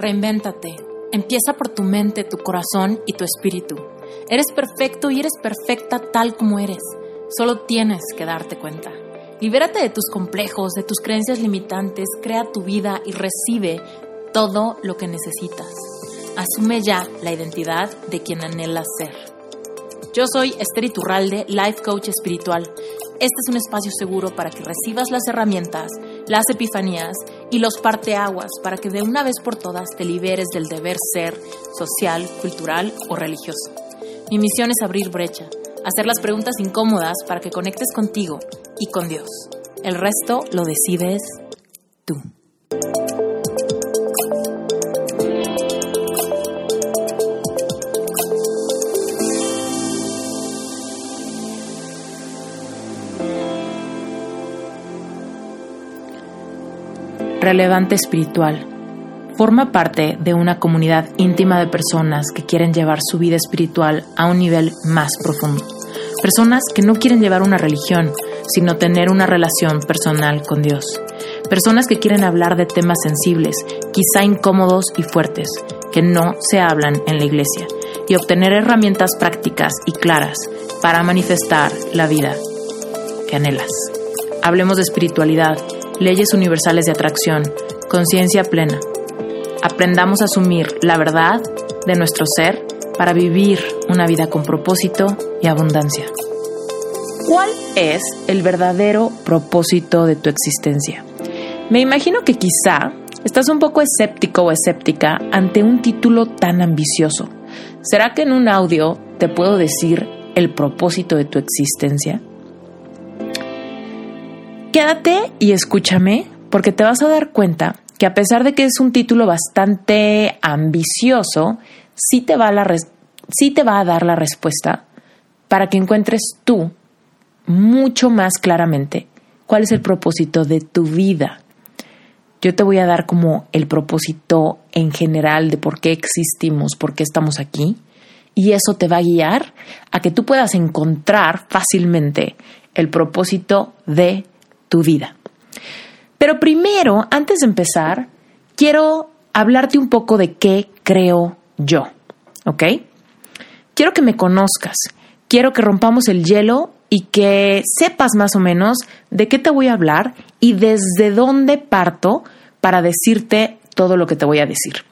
Reinvéntate. Empieza por tu mente, tu corazón y tu espíritu. Eres perfecto y eres perfecta tal como eres. Solo tienes que darte cuenta. Libérate de tus complejos, de tus creencias limitantes, crea tu vida y recibe todo lo que necesitas. Asume ya la identidad de quien anhelas ser. Yo soy Esther Iturralde, Life Coach Espiritual. Este es un espacio seguro para que recibas las herramientas, las epifanías y los parteaguas para que de una vez por todas te liberes del deber ser social, cultural o religioso. Mi misión es abrir brecha, hacer las preguntas incómodas para que conectes contigo y con Dios. El resto lo decides tú. Relevante espiritual. Forma parte de una comunidad íntima de personas que quieren llevar su vida espiritual a un nivel más profundo. Personas que no quieren llevar una religión, sino tener una relación personal con Dios. Personas que quieren hablar de temas sensibles, quizá incómodos y fuertes, que no se hablan en la iglesia, y obtener herramientas prácticas y claras para manifestar la vida que anhelas. Hablemos de espiritualidad leyes universales de atracción, conciencia plena. Aprendamos a asumir la verdad de nuestro ser para vivir una vida con propósito y abundancia. ¿Cuál es el verdadero propósito de tu existencia? Me imagino que quizá estás un poco escéptico o escéptica ante un título tan ambicioso. ¿Será que en un audio te puedo decir el propósito de tu existencia? Quédate y escúchame porque te vas a dar cuenta que a pesar de que es un título bastante ambicioso, sí te va a, dar la respuesta para que encuentres tú mucho más claramente cuál es el propósito de tu vida. Yo te voy a dar como el propósito en general de por qué existimos, por qué estamos aquí, y eso te va a guiar a que tú puedas encontrar fácilmente el propósito de tu vida. Pero primero, antes de empezar, quiero hablarte un poco de qué creo yo, ¿ok? Quiero que me conozcas, quiero que rompamos el hielo y que sepas más o menos de qué te voy a hablar y desde dónde parto para decirte todo lo que te voy a decir.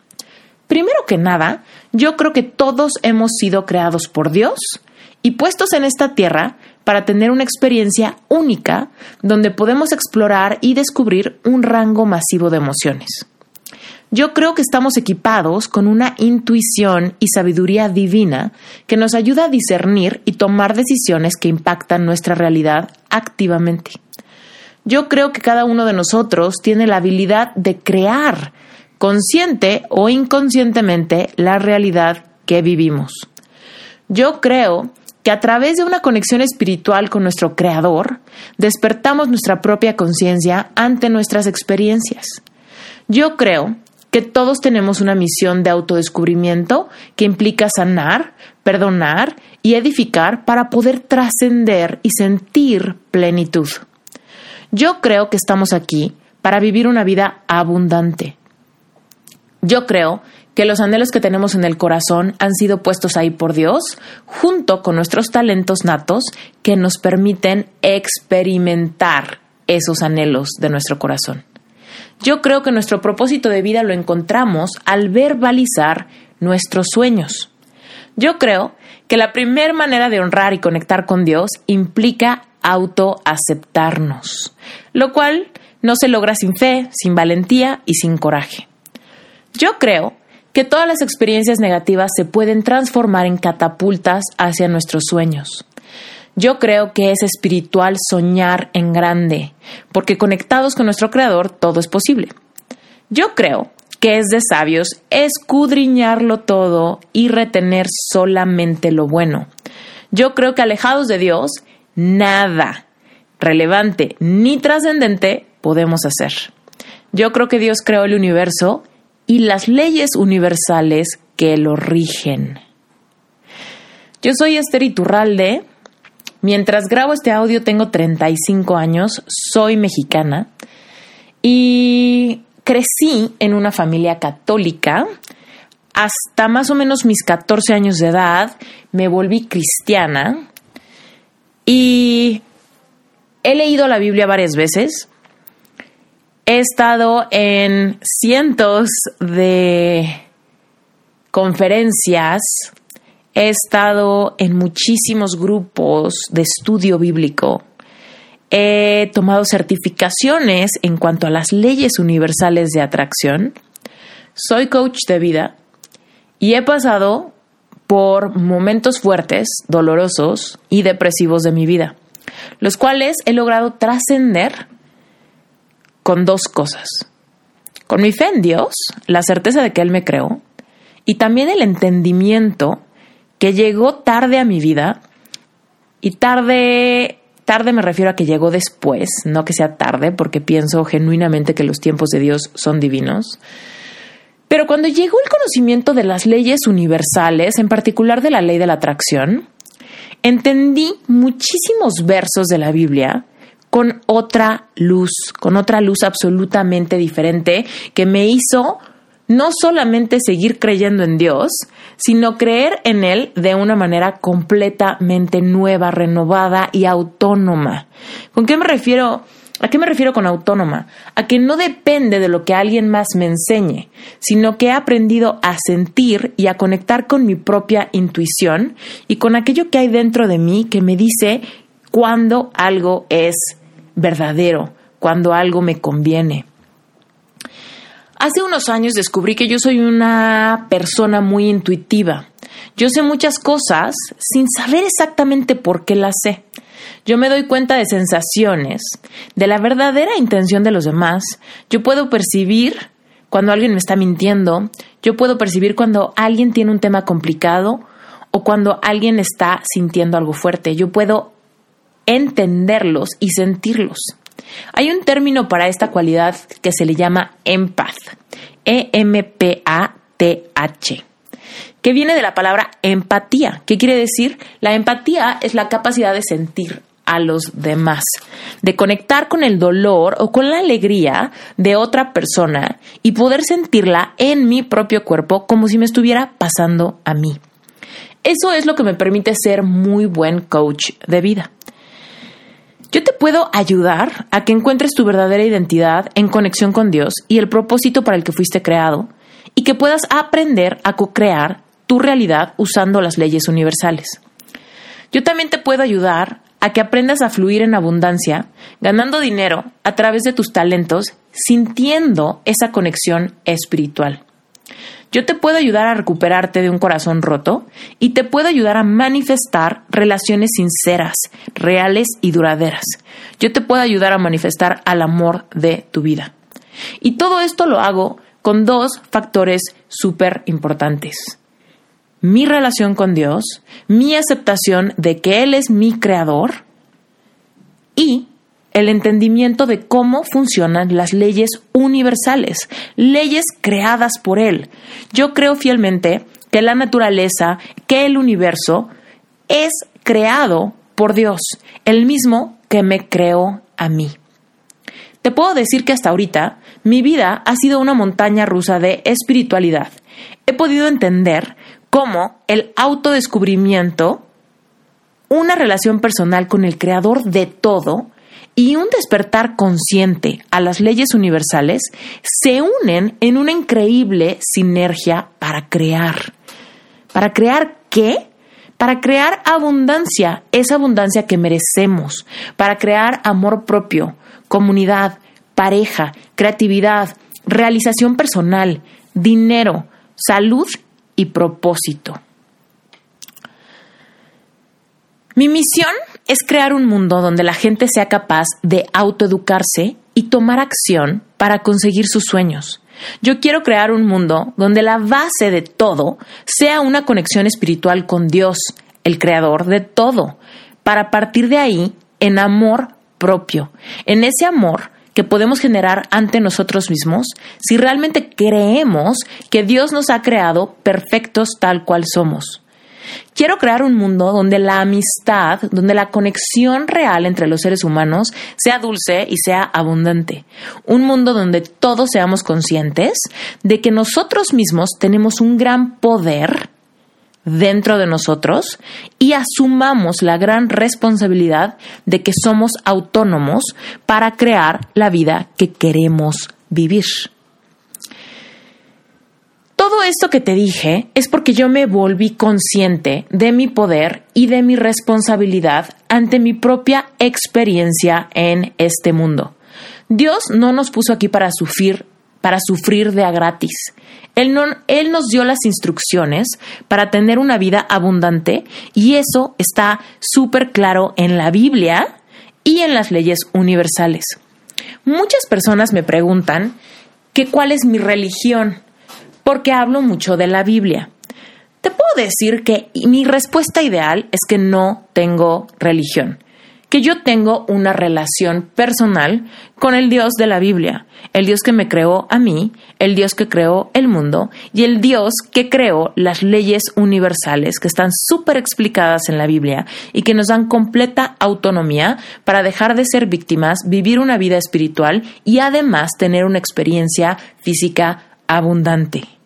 Primero que nada, yo creo que todos hemos sido creados por Dios y puestos en esta tierra para tener una experiencia única donde podemos explorar y descubrir un rango masivo de emociones. Yo creo que estamos equipados con una intuición y sabiduría divina que nos ayuda a discernir y tomar decisiones que impactan nuestra realidad activamente. Yo creo que cada uno de nosotros tiene la habilidad de crear, consciente o inconscientemente, la realidad que vivimos. Yo creo que a través de una conexión espiritual con nuestro Creador, despertamos nuestra propia conciencia ante nuestras experiencias. Yo creo que todos tenemos una misión de autodescubrimiento que implica sanar, perdonar y edificar para poder trascender y sentir plenitud. Yo creo que estamos aquí para vivir una vida abundante. Yo creo que los anhelos que tenemos en el corazón han sido puestos ahí por Dios, junto con nuestros talentos natos que nos permiten experimentar esos anhelos de nuestro corazón. Yo creo que nuestro propósito de vida lo encontramos al verbalizar nuestros sueños. Yo creo que la primera manera de honrar y conectar con Dios implica autoaceptarnos, lo cual no se logra sin fe, sin valentía y sin coraje. Yo creo que todas las experiencias negativas se pueden transformar en catapultas hacia nuestros sueños. Yo creo que es espiritual soñar en grande, porque conectados con nuestro Creador todo es posible. Yo creo que es de sabios escudriñarlo todo y retener solamente lo bueno. Yo creo que alejados de Dios, nada relevante ni trascendente podemos hacer. Yo creo que Dios creó el universo y las leyes universales que lo rigen. Yo soy Esther Iturralde. Mientras grabo este audio tengo 35 años, soy mexicana y crecí en una familia católica. Hasta más o menos mis 14 años de edad me volví cristiana y he leído la Biblia varias veces. He estado en cientos de conferencias, he estado en muchísimos grupos de estudio bíblico, he tomado certificaciones en cuanto a las leyes universales de atracción, soy coach de vida y he pasado por momentos fuertes, dolorosos y depresivos de mi vida, los cuales he logrado trascender con dos cosas. Con mi fe en Dios, la certeza de que Él me creó, y también el entendimiento que llegó tarde a mi vida, y tarde, tarde me refiero a que llegó después, no que sea tarde, porque pienso genuinamente que los tiempos de Dios son divinos. Pero cuando llegó el conocimiento de las leyes universales, en particular de la ley de la atracción, entendí muchísimos versos de la Biblia con otra luz, con otra luz absolutamente diferente que me hizo no solamente seguir creyendo en Dios, sino creer en Él de una manera completamente nueva, renovada y autónoma. ¿Con qué me refiero? ¿A qué me refiero con autónoma? A que no depende de lo que alguien más me enseñe, sino que he aprendido a sentir y a conectar con mi propia intuición y con aquello que hay dentro de mí que me dice cuando algo es verdadero, cuando algo me conviene. Hace unos años descubrí que yo soy una persona muy intuitiva. Yo sé muchas cosas sin saber exactamente por qué las sé. Yo me doy cuenta de sensaciones, de la verdadera intención de los demás. Yo puedo percibir cuando alguien me está mintiendo. Yo puedo percibir cuando alguien tiene un tema complicado o cuando alguien está sintiendo algo fuerte. Yo puedo entenderlos y sentirlos. Hay un término para esta cualidad que se le llama empath, E-M-P-A-T-H, que viene de la palabra empatía. ¿Qué quiere decir? La empatía es la capacidad de sentir a los demás, de conectar con el dolor o con la alegría de otra persona y poder sentirla en mi propio cuerpo como si me estuviera pasando a mí. Eso es lo que me permite ser muy buen coach de vida. Yo te puedo ayudar a que encuentres tu verdadera identidad en conexión con Dios y el propósito para el que fuiste creado y que puedas aprender a co-crear tu realidad usando las leyes universales. Yo también te puedo ayudar a que aprendas a fluir en abundancia, ganando dinero a través de tus talentos, sintiendo esa conexión espiritual. Yo te puedo ayudar a recuperarte de un corazón roto y te puedo ayudar a manifestar relaciones sinceras, reales y duraderas. Yo te puedo ayudar a manifestar al amor de tu vida. Y todo esto lo hago con dos factores súper importantes. Mi relación con Dios, mi aceptación de que Él es mi creador y el entendimiento de cómo funcionan las leyes universales, leyes creadas por Él. Yo creo fielmente que la naturaleza, que el universo es creado por Dios, el mismo que me creó a mí. Te puedo decir que hasta ahorita mi vida ha sido una montaña rusa de espiritualidad. He podido entender cómo el autodescubrimiento, una relación personal con el creador de todo, y un despertar consciente a las leyes universales se unen en una increíble sinergia para crear. ¿Para crear qué? Para crear abundancia, esa abundancia que merecemos, para crear amor propio, comunidad, pareja, creatividad, realización personal, dinero, salud y propósito. Mi misión es crear un mundo donde la gente sea capaz de autoeducarse y tomar acción para conseguir sus sueños. Yo quiero crear un mundo donde la base de todo sea una conexión espiritual con Dios, el creador de todo, para partir de ahí en amor propio, en ese amor que podemos generar ante nosotros mismos si realmente creemos que Dios nos ha creado perfectos tal cual somos. Quiero crear un mundo donde la amistad, donde la conexión real entre los seres humanos sea dulce y sea abundante. Un mundo donde todos seamos conscientes de que nosotros mismos tenemos un gran poder dentro de nosotros y asumamos la gran responsabilidad de que somos autónomos para crear la vida que queremos vivir. Todo esto que te dije es porque yo me volví consciente de mi poder y de mi responsabilidad ante mi propia experiencia en este mundo. Dios no nos puso aquí para sufrir, para sufrir de a gratis. Él, no, él nos dio las instrucciones para tener una vida abundante y eso está súper claro en la Biblia y en las leyes universales. Muchas personas me preguntan que cuál es mi religión porque hablo mucho de la Biblia. Te puedo decir que mi respuesta ideal es que no tengo religión, que yo tengo una relación personal con el Dios de la Biblia, el Dios que me creó a mí, el Dios que creó el mundo y el Dios que creó las leyes universales que están súper explicadas en la Biblia y que nos dan completa autonomía para dejar de ser víctimas, vivir una vida espiritual y además tener una experiencia física abundante.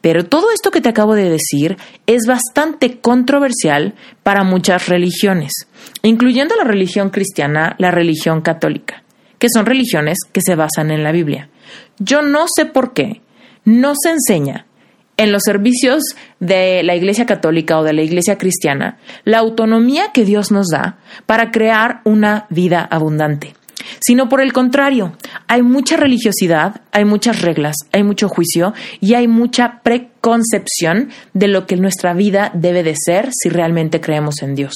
Pero todo esto que te acabo de decir es bastante controversial para muchas religiones, incluyendo la religión cristiana, la religión católica, que son religiones que se basan en la Biblia. Yo no sé por qué no se enseña en los servicios de la Iglesia Católica o de la Iglesia Cristiana la autonomía que Dios nos da para crear una vida abundante sino por el contrario, hay mucha religiosidad, hay muchas reglas, hay mucho juicio y hay mucha preconcepción de lo que nuestra vida debe de ser si realmente creemos en Dios.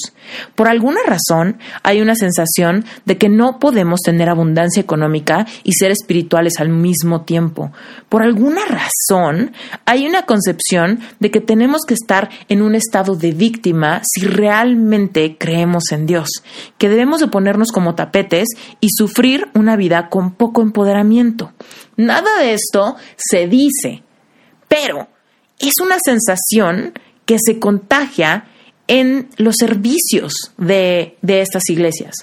Por alguna razón, hay una sensación de que no podemos tener abundancia económica y ser espirituales al mismo tiempo. Por alguna razón, hay una concepción de que tenemos que estar en un estado de víctima si realmente creemos en Dios, que debemos de ponernos como tapetes y sufrir una vida con poco empoderamiento. Nada de esto se dice, pero es una sensación que se contagia en los servicios de, de estas iglesias.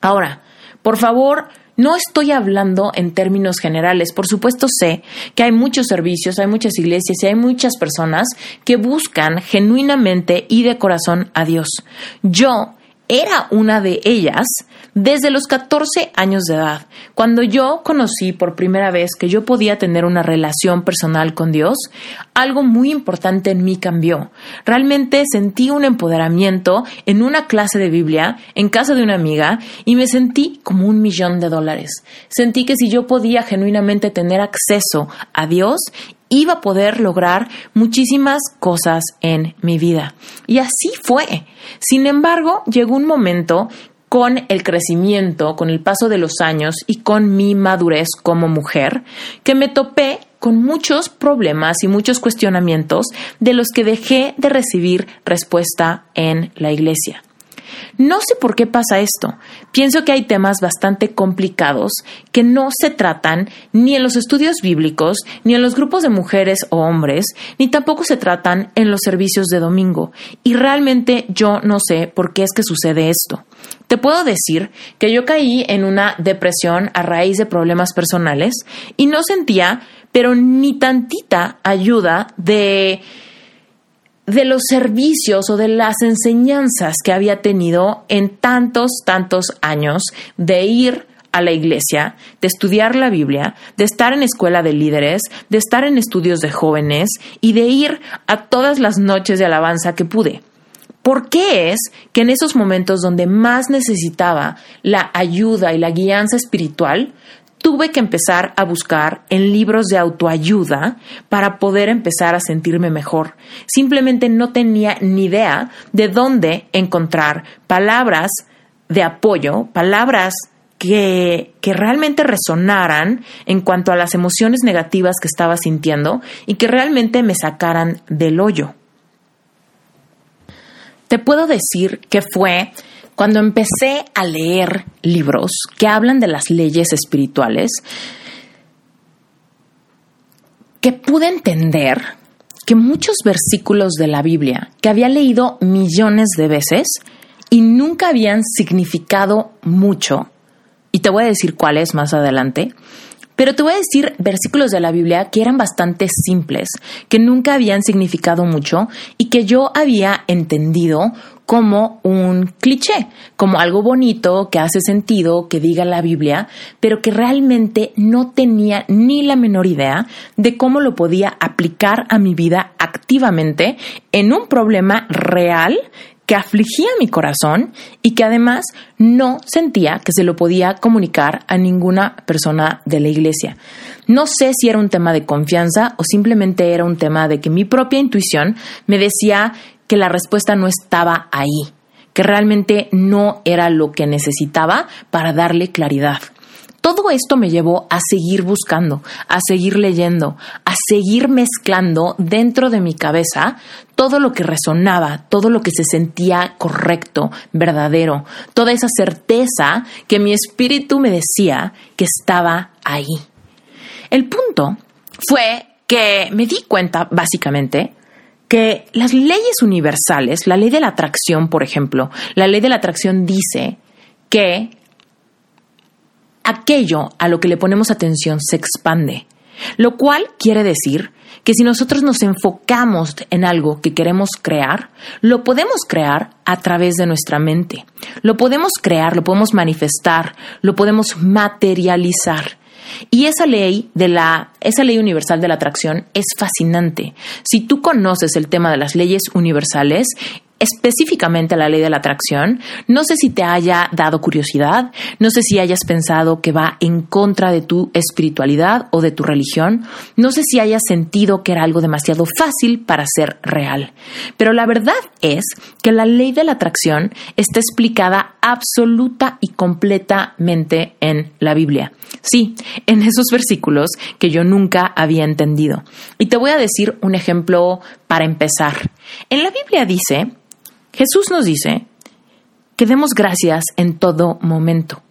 Ahora, por favor, no estoy hablando en términos generales. Por supuesto sé que hay muchos servicios, hay muchas iglesias y hay muchas personas que buscan genuinamente y de corazón a Dios. Yo era una de ellas desde los 14 años de edad, cuando yo conocí por primera vez que yo podía tener una relación personal con Dios, algo muy importante en mí cambió. Realmente sentí un empoderamiento en una clase de Biblia en casa de una amiga y me sentí como un millón de dólares. Sentí que si yo podía genuinamente tener acceso a Dios, iba a poder lograr muchísimas cosas en mi vida. Y así fue. Sin embargo, llegó un momento con el crecimiento, con el paso de los años y con mi madurez como mujer, que me topé con muchos problemas y muchos cuestionamientos de los que dejé de recibir respuesta en la iglesia. No sé por qué pasa esto. Pienso que hay temas bastante complicados que no se tratan ni en los estudios bíblicos, ni en los grupos de mujeres o hombres, ni tampoco se tratan en los servicios de domingo. Y realmente yo no sé por qué es que sucede esto. Te puedo decir que yo caí en una depresión a raíz de problemas personales y no sentía, pero ni tantita ayuda de de los servicios o de las enseñanzas que había tenido en tantos, tantos años de ir a la iglesia, de estudiar la Biblia, de estar en escuela de líderes, de estar en estudios de jóvenes y de ir a todas las noches de alabanza que pude. ¿Por qué es que en esos momentos donde más necesitaba la ayuda y la guianza espiritual, tuve que empezar a buscar en libros de autoayuda para poder empezar a sentirme mejor. Simplemente no tenía ni idea de dónde encontrar palabras de apoyo, palabras que, que, realmente resonaran en cuanto a las emociones negativas que estaba sintiendo y que realmente me sacaran del hoyo. Te puedo decir que fue cuando empecé a leer libros que hablan de las leyes espirituales, que pude entender que muchos versículos de la Biblia que había leído millones de veces y nunca habían significado mucho, y te voy a decir cuáles más adelante, pero te voy a decir versículos de la Biblia que eran bastante simples, que nunca habían significado mucho y que yo había entendido como un cliché, como algo bonito que hace sentido, que diga la Biblia, pero que realmente no tenía ni la menor idea de cómo lo podía aplicar a mi vida activamente en un problema real que afligía mi corazón y que además no sentía que se lo podía comunicar a ninguna persona de la iglesia. No sé si era un tema de confianza o simplemente era un tema de que mi propia intuición me decía que la respuesta no estaba ahí, que realmente no era lo que necesitaba para darle claridad. Todo esto me llevó a seguir buscando, a seguir leyendo, a seguir mezclando dentro de mi cabeza todo lo que resonaba, todo lo que se sentía correcto, verdadero, toda esa certeza que mi espíritu me decía que estaba ahí. El punto fue que me di cuenta, básicamente, que las leyes universales, la ley de la atracción, por ejemplo, la ley de la atracción dice que aquello a lo que le ponemos atención se expande, lo cual quiere decir que si nosotros nos enfocamos en algo que queremos crear, lo podemos crear a través de nuestra mente. Lo podemos crear, lo podemos manifestar, lo podemos materializar. Y esa ley de la esa ley universal de la atracción es fascinante. Si tú conoces el tema de las leyes universales, específicamente la ley de la atracción, no sé si te haya dado curiosidad, no sé si hayas pensado que va en contra de tu espiritualidad o de tu religión, no sé si hayas sentido que era algo demasiado fácil para ser real. Pero la verdad es que la ley de la atracción está explicada absoluta y completamente en la Biblia. Sí, en esos versículos que yo nunca había entendido. Y te voy a decir un ejemplo para empezar. En la Biblia dice Jesús nos dice que demos gracias en todo momento.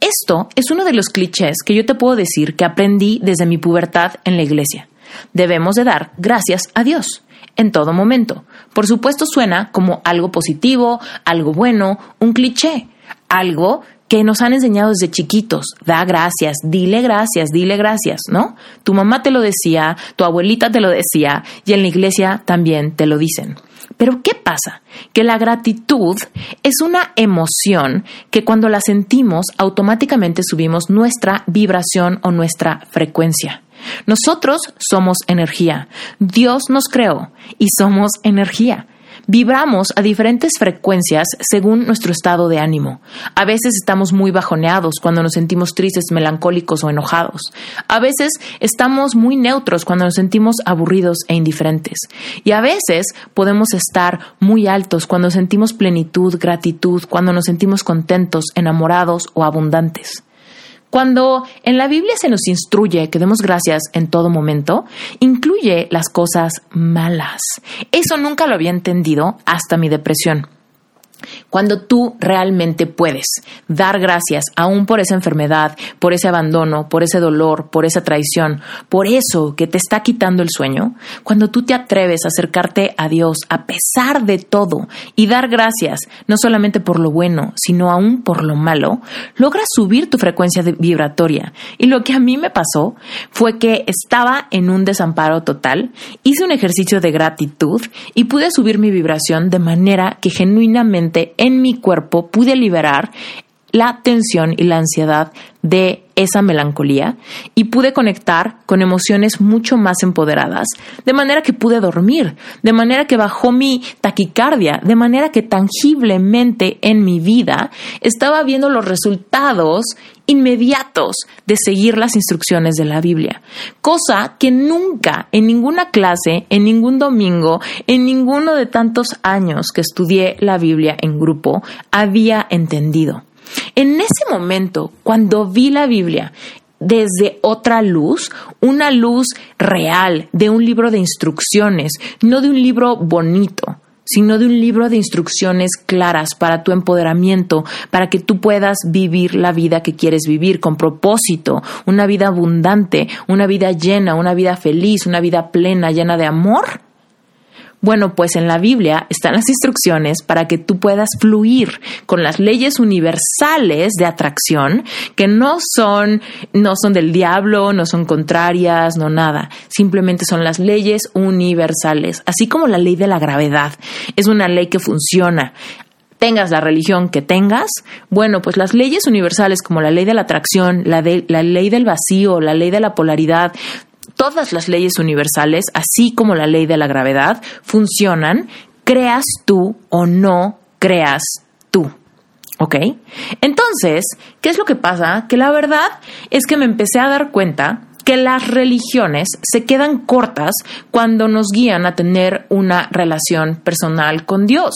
Esto es uno de los clichés que yo te puedo decir que aprendí desde mi pubertad en la iglesia. Debemos de dar gracias a Dios en todo momento. Por supuesto suena como algo positivo, algo bueno, un cliché, algo que nos han enseñado desde chiquitos. Da gracias, dile gracias, dile gracias, ¿no? Tu mamá te lo decía, tu abuelita te lo decía y en la iglesia también te lo dicen. Pero ¿qué pasa? Que la gratitud es una emoción que cuando la sentimos automáticamente subimos nuestra vibración o nuestra frecuencia. Nosotros somos energía. Dios nos creó y somos energía. Vibramos a diferentes frecuencias según nuestro estado de ánimo. A veces estamos muy bajoneados cuando nos sentimos tristes, melancólicos o enojados. A veces estamos muy neutros cuando nos sentimos aburridos e indiferentes. Y a veces podemos estar muy altos cuando sentimos plenitud, gratitud, cuando nos sentimos contentos, enamorados o abundantes. Cuando en la Biblia se nos instruye que demos gracias en todo momento, incluye las cosas malas. Eso nunca lo había entendido hasta mi depresión. Cuando tú realmente puedes dar gracias aún por esa enfermedad, por ese abandono, por ese dolor, por esa traición, por eso que te está quitando el sueño, cuando tú te atreves a acercarte a Dios a pesar de todo y dar gracias no solamente por lo bueno, sino aún por lo malo, logras subir tu frecuencia vibratoria. Y lo que a mí me pasó fue que estaba en un desamparo total, hice un ejercicio de gratitud y pude subir mi vibración de manera que genuinamente en mi cuerpo pude liberar la tensión y la ansiedad de esa melancolía y pude conectar con emociones mucho más empoderadas, de manera que pude dormir, de manera que bajó mi taquicardia, de manera que tangiblemente en mi vida estaba viendo los resultados inmediatos de seguir las instrucciones de la Biblia, cosa que nunca en ninguna clase, en ningún domingo, en ninguno de tantos años que estudié la Biblia en grupo había entendido. En ese momento, cuando vi la Biblia desde otra luz, una luz real, de un libro de instrucciones, no de un libro bonito, sino de un libro de instrucciones claras para tu empoderamiento, para que tú puedas vivir la vida que quieres vivir con propósito, una vida abundante, una vida llena, una vida feliz, una vida plena, llena de amor Bueno, pues en la Biblia están las instrucciones para que tú puedas fluir con las leyes universales de atracción, que no son, no son del diablo, no son contrarias, no nada. Simplemente son las leyes universales, así como la ley de la gravedad. Es una ley que funciona tengas la religión que tengas, bueno, pues las leyes universales como la ley de la atracción, la, de, la ley del vacío, la ley de la polaridad, todas las leyes universales, así como la ley de la gravedad, funcionan, creas tú o no creas tú. ¿Ok? Entonces, ¿qué es lo que pasa? Que la verdad es que me empecé a dar cuenta que las religiones se quedan cortas cuando nos guían a tener una relación personal con Dios.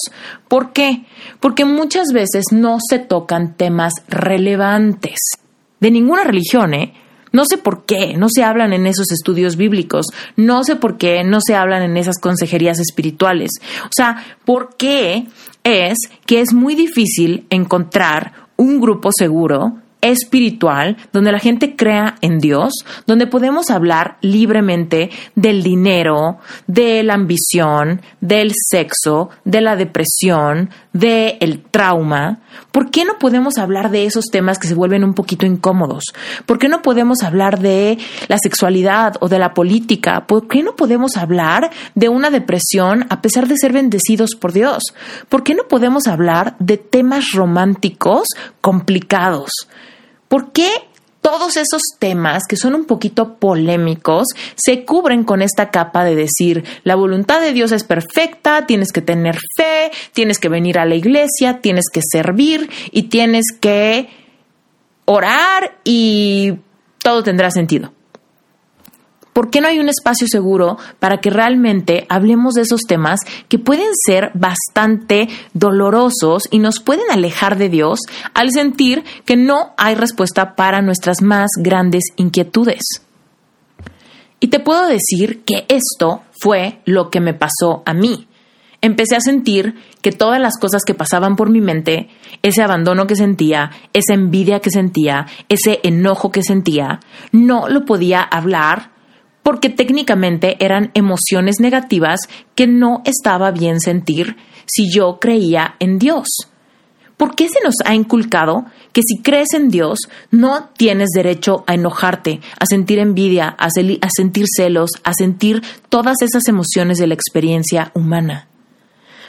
¿Por qué? Porque muchas veces no se tocan temas relevantes de ninguna religión, ¿eh? No sé por qué no se hablan en esos estudios bíblicos, no sé por qué no se hablan en esas consejerías espirituales. O sea, ¿por qué es que es muy difícil encontrar un grupo seguro espiritual, donde la gente crea en Dios, donde podemos hablar libremente del dinero, de la ambición, del sexo, de la depresión, del trauma. ¿Por qué no podemos hablar de esos temas que se vuelven un poquito incómodos? ¿Por qué no podemos hablar de la sexualidad o de la política? ¿Por qué no podemos hablar de una depresión a pesar de ser bendecidos por Dios? ¿Por qué no podemos hablar de temas románticos complicados? ¿Por qué todos esos temas que son un poquito polémicos se cubren con esta capa de decir la voluntad de Dios es perfecta, tienes que tener fe, tienes que venir a la iglesia, tienes que servir y tienes que orar y todo tendrá sentido? ¿Por qué no hay un espacio seguro para que realmente hablemos de esos temas que pueden ser bastante dolorosos y nos pueden alejar de Dios al sentir que no hay respuesta para nuestras más grandes inquietudes? Y te puedo decir que esto fue lo que me pasó a mí. Empecé a sentir que todas las cosas que pasaban por mi mente, ese abandono que sentía, esa envidia que sentía, ese enojo que sentía, no lo podía hablar porque técnicamente eran emociones negativas que no estaba bien sentir si yo creía en Dios. ¿Por qué se nos ha inculcado que si crees en Dios no tienes derecho a enojarte, a sentir envidia, a, a sentir celos, a sentir todas esas emociones de la experiencia humana?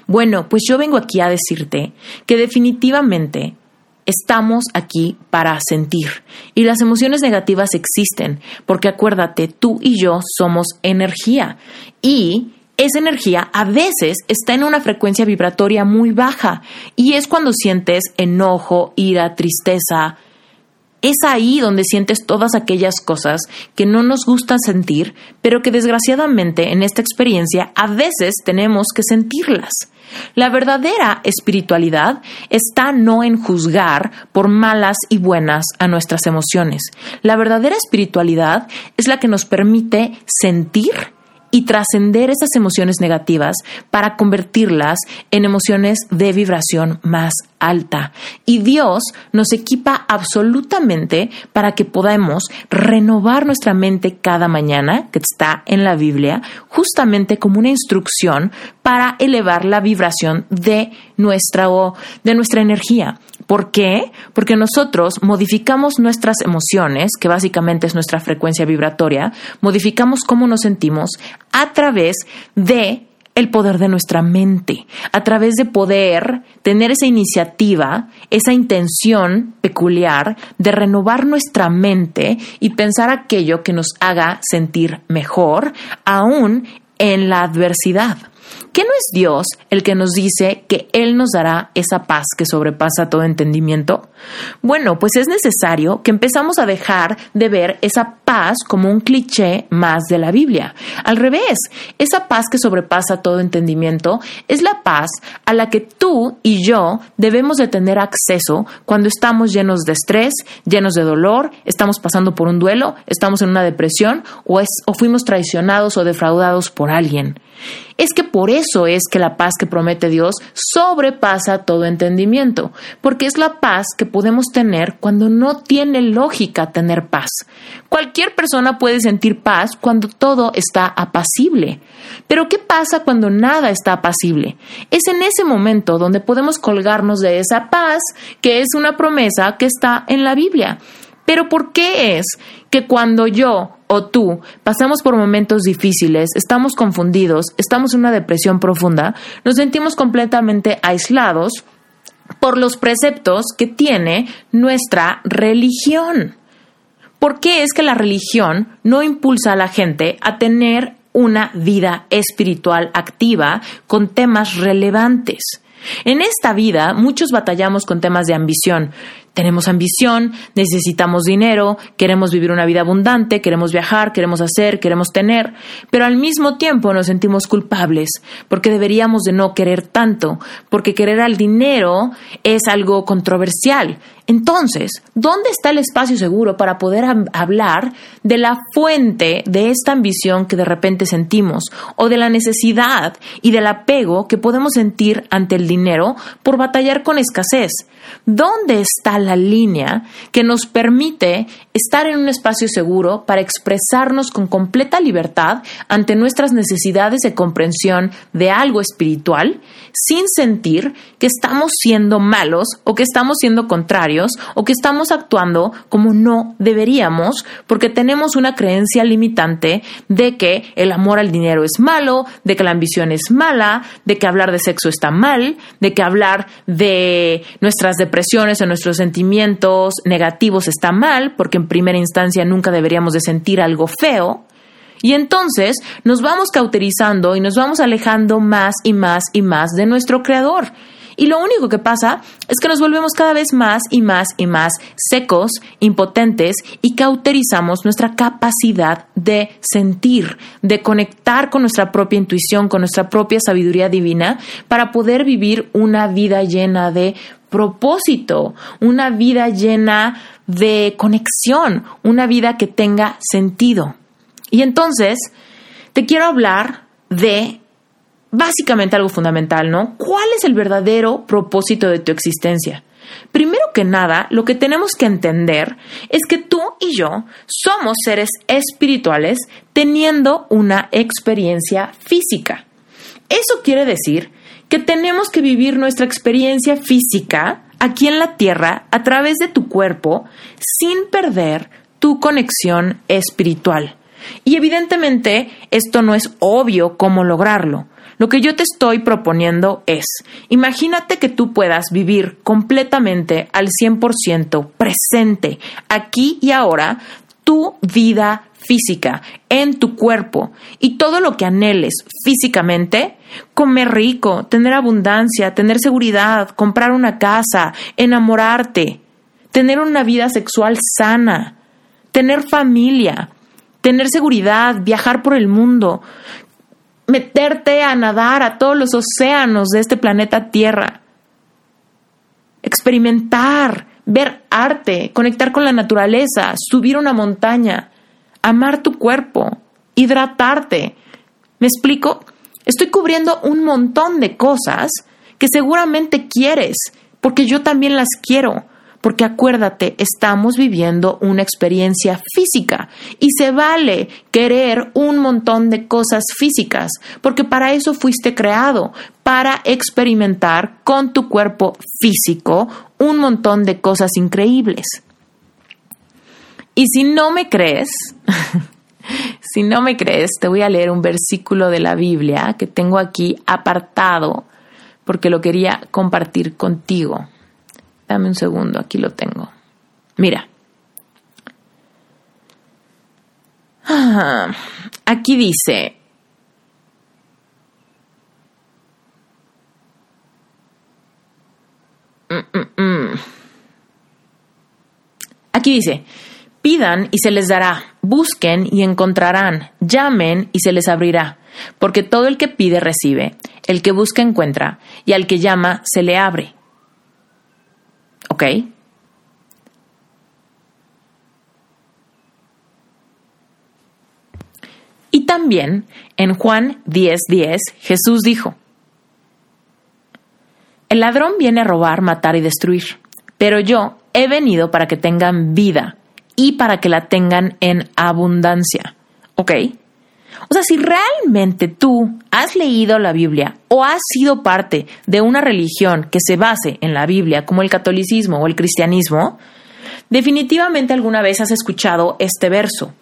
Bueno, pues yo vengo aquí a decirte que definitivamente Estamos aquí para sentir y las emociones negativas existen porque acuérdate, tú y yo somos energía y esa energía a veces está en una frecuencia vibratoria muy baja y es cuando sientes enojo, ira, tristeza. Es ahí donde sientes todas aquellas cosas que no nos gustan sentir, pero que desgraciadamente en esta experiencia a veces tenemos que sentirlas. La verdadera espiritualidad está no en juzgar por malas y buenas a nuestras emociones. La verdadera espiritualidad es la que nos permite sentir y trascender esas emociones negativas para convertirlas en emociones de vibración más alta. Y Dios nos equipa absolutamente para que podamos renovar nuestra mente cada mañana, que está en la Biblia, justamente como una instrucción para elevar la vibración de nuestra, de nuestra energía. ¿Por qué? Porque nosotros modificamos nuestras emociones, que básicamente es nuestra frecuencia vibratoria, modificamos cómo nos sentimos a través de el poder de nuestra mente, a través de poder tener esa iniciativa, esa intención peculiar de renovar nuestra mente y pensar aquello que nos haga sentir mejor, aún en la adversidad. ¿Qué no es Dios el que nos dice que Él nos dará esa paz que sobrepasa todo entendimiento? Bueno, pues es necesario que empezamos a dejar de ver esa paz como un cliché más de la Biblia. Al revés, esa paz que sobrepasa todo entendimiento es la paz a la que tú y yo debemos de tener acceso cuando estamos llenos de estrés, llenos de dolor, estamos pasando por un duelo, estamos en una depresión o, o fuimos traicionados o defraudados por alguien. Es que por eso es que la paz que promete Dios sobrepasa todo entendimiento, porque es la paz que podemos tener cuando no tiene lógica tener paz. Cualquier persona puede sentir paz cuando todo está apacible. Pero ¿qué pasa cuando nada está apacible? Es en ese momento donde podemos colgarnos de esa paz que es una promesa que está en la Biblia. Pero ¿por qué es que cuando yo o tú pasamos por momentos difíciles, estamos confundidos, estamos en una depresión profunda, nos sentimos completamente aislados por los preceptos que tiene nuestra religión. ¿Por qué es que la religión no impulsa a la gente a tener una vida espiritual activa con temas relevantes? En esta vida muchos batallamos con temas de ambición. Tenemos ambición, necesitamos dinero, queremos vivir una vida abundante, queremos viajar, queremos hacer, queremos tener, pero al mismo tiempo nos sentimos culpables porque deberíamos de no querer tanto, porque querer al dinero es algo controversial. Entonces, ¿dónde está el espacio seguro para poder hablar de la fuente de esta ambición que de repente sentimos o de la necesidad y del apego que podemos sentir ante el dinero por batallar con escasez? ¿Dónde está la línea que nos permite estar en un espacio seguro para expresarnos con completa libertad ante nuestras necesidades de comprensión de algo espiritual sin sentir que estamos siendo malos o que estamos siendo contrarios o que estamos actuando como no deberíamos porque tenemos una creencia limitante de que el amor al dinero es malo, de que la ambición es mala, de que hablar de sexo está mal, de que hablar de nuestras depresiones o nuestros sentimientos negativos está mal porque en primera instancia nunca deberíamos de sentir algo feo. Y entonces nos vamos cauterizando y nos vamos alejando más y más y más de nuestro creador. Y lo único que pasa es que nos volvemos cada vez más y más y más secos, impotentes y cauterizamos nuestra capacidad de sentir, de conectar con nuestra propia intuición, con nuestra propia sabiduría divina para poder vivir una vida llena de propósito, una vida llena de conexión, una vida que tenga sentido. Y entonces, te quiero hablar de básicamente algo fundamental, ¿no? ¿Cuál es el verdadero propósito de tu existencia? Primero que nada, lo que tenemos que entender es que tú y yo somos seres espirituales teniendo una experiencia física. Eso quiere decir que tenemos que vivir nuestra experiencia física aquí en la Tierra a través de tu cuerpo sin perder tu conexión espiritual. Y evidentemente esto no es obvio cómo lograrlo. Lo que yo te estoy proponiendo es, imagínate que tú puedas vivir completamente al 100% presente, aquí y ahora, tu vida física, en tu cuerpo y todo lo que anheles físicamente, comer rico, tener abundancia, tener seguridad, comprar una casa, enamorarte, tener una vida sexual sana, tener familia, tener seguridad, viajar por el mundo, meterte a nadar a todos los océanos de este planeta Tierra, experimentar, ver arte, conectar con la naturaleza, subir una montaña, amar tu cuerpo, hidratarte. ¿Me explico? Estoy cubriendo un montón de cosas que seguramente quieres, porque yo también las quiero. Porque acuérdate, estamos viviendo una experiencia física y se vale querer un montón de cosas físicas, porque para eso fuiste creado, para experimentar con tu cuerpo físico un montón de cosas increíbles. Y si no me crees, si no me crees, te voy a leer un versículo de la Biblia que tengo aquí apartado porque lo quería compartir contigo. Dame un segundo, aquí lo tengo. Mira. Ah, aquí dice, mm, mm, mm. Aquí dice, pidan y se les dará, busquen y encontrarán, llamen y se les abrirá, porque todo el que pide recibe, el que busca encuentra, y al que llama se le abre. Y también en Juan 10:10 Jesús dijo, El ladrón viene a robar, matar y destruir, pero yo he venido para que tengan vida y para que la tengan en abundancia. ¿Ok? O sea, si realmente tú has leído la Biblia o has sido parte de una religión que se base en la Biblia, como el catolicismo o el cristianismo, definitivamente alguna vez has escuchado este verso.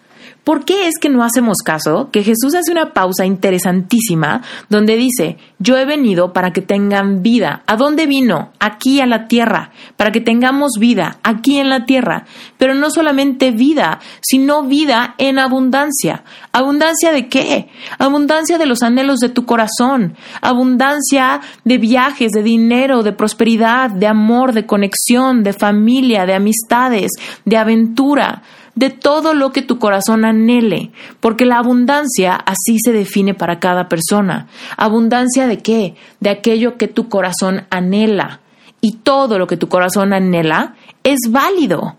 ¿Por qué es que no hacemos caso? Que Jesús hace una pausa interesantísima donde dice, yo he venido para que tengan vida. ¿A dónde vino? Aquí a la tierra, para que tengamos vida, aquí en la tierra. Pero no solamente vida, sino vida en abundancia. ¿Abundancia de qué? Abundancia de los anhelos de tu corazón, abundancia de viajes, de dinero, de prosperidad, de amor, de conexión, de familia, de amistades, de aventura de todo lo que tu corazón anhele, porque la abundancia así se define para cada persona. ¿Abundancia de qué? De aquello que tu corazón anhela. Y todo lo que tu corazón anhela es válido.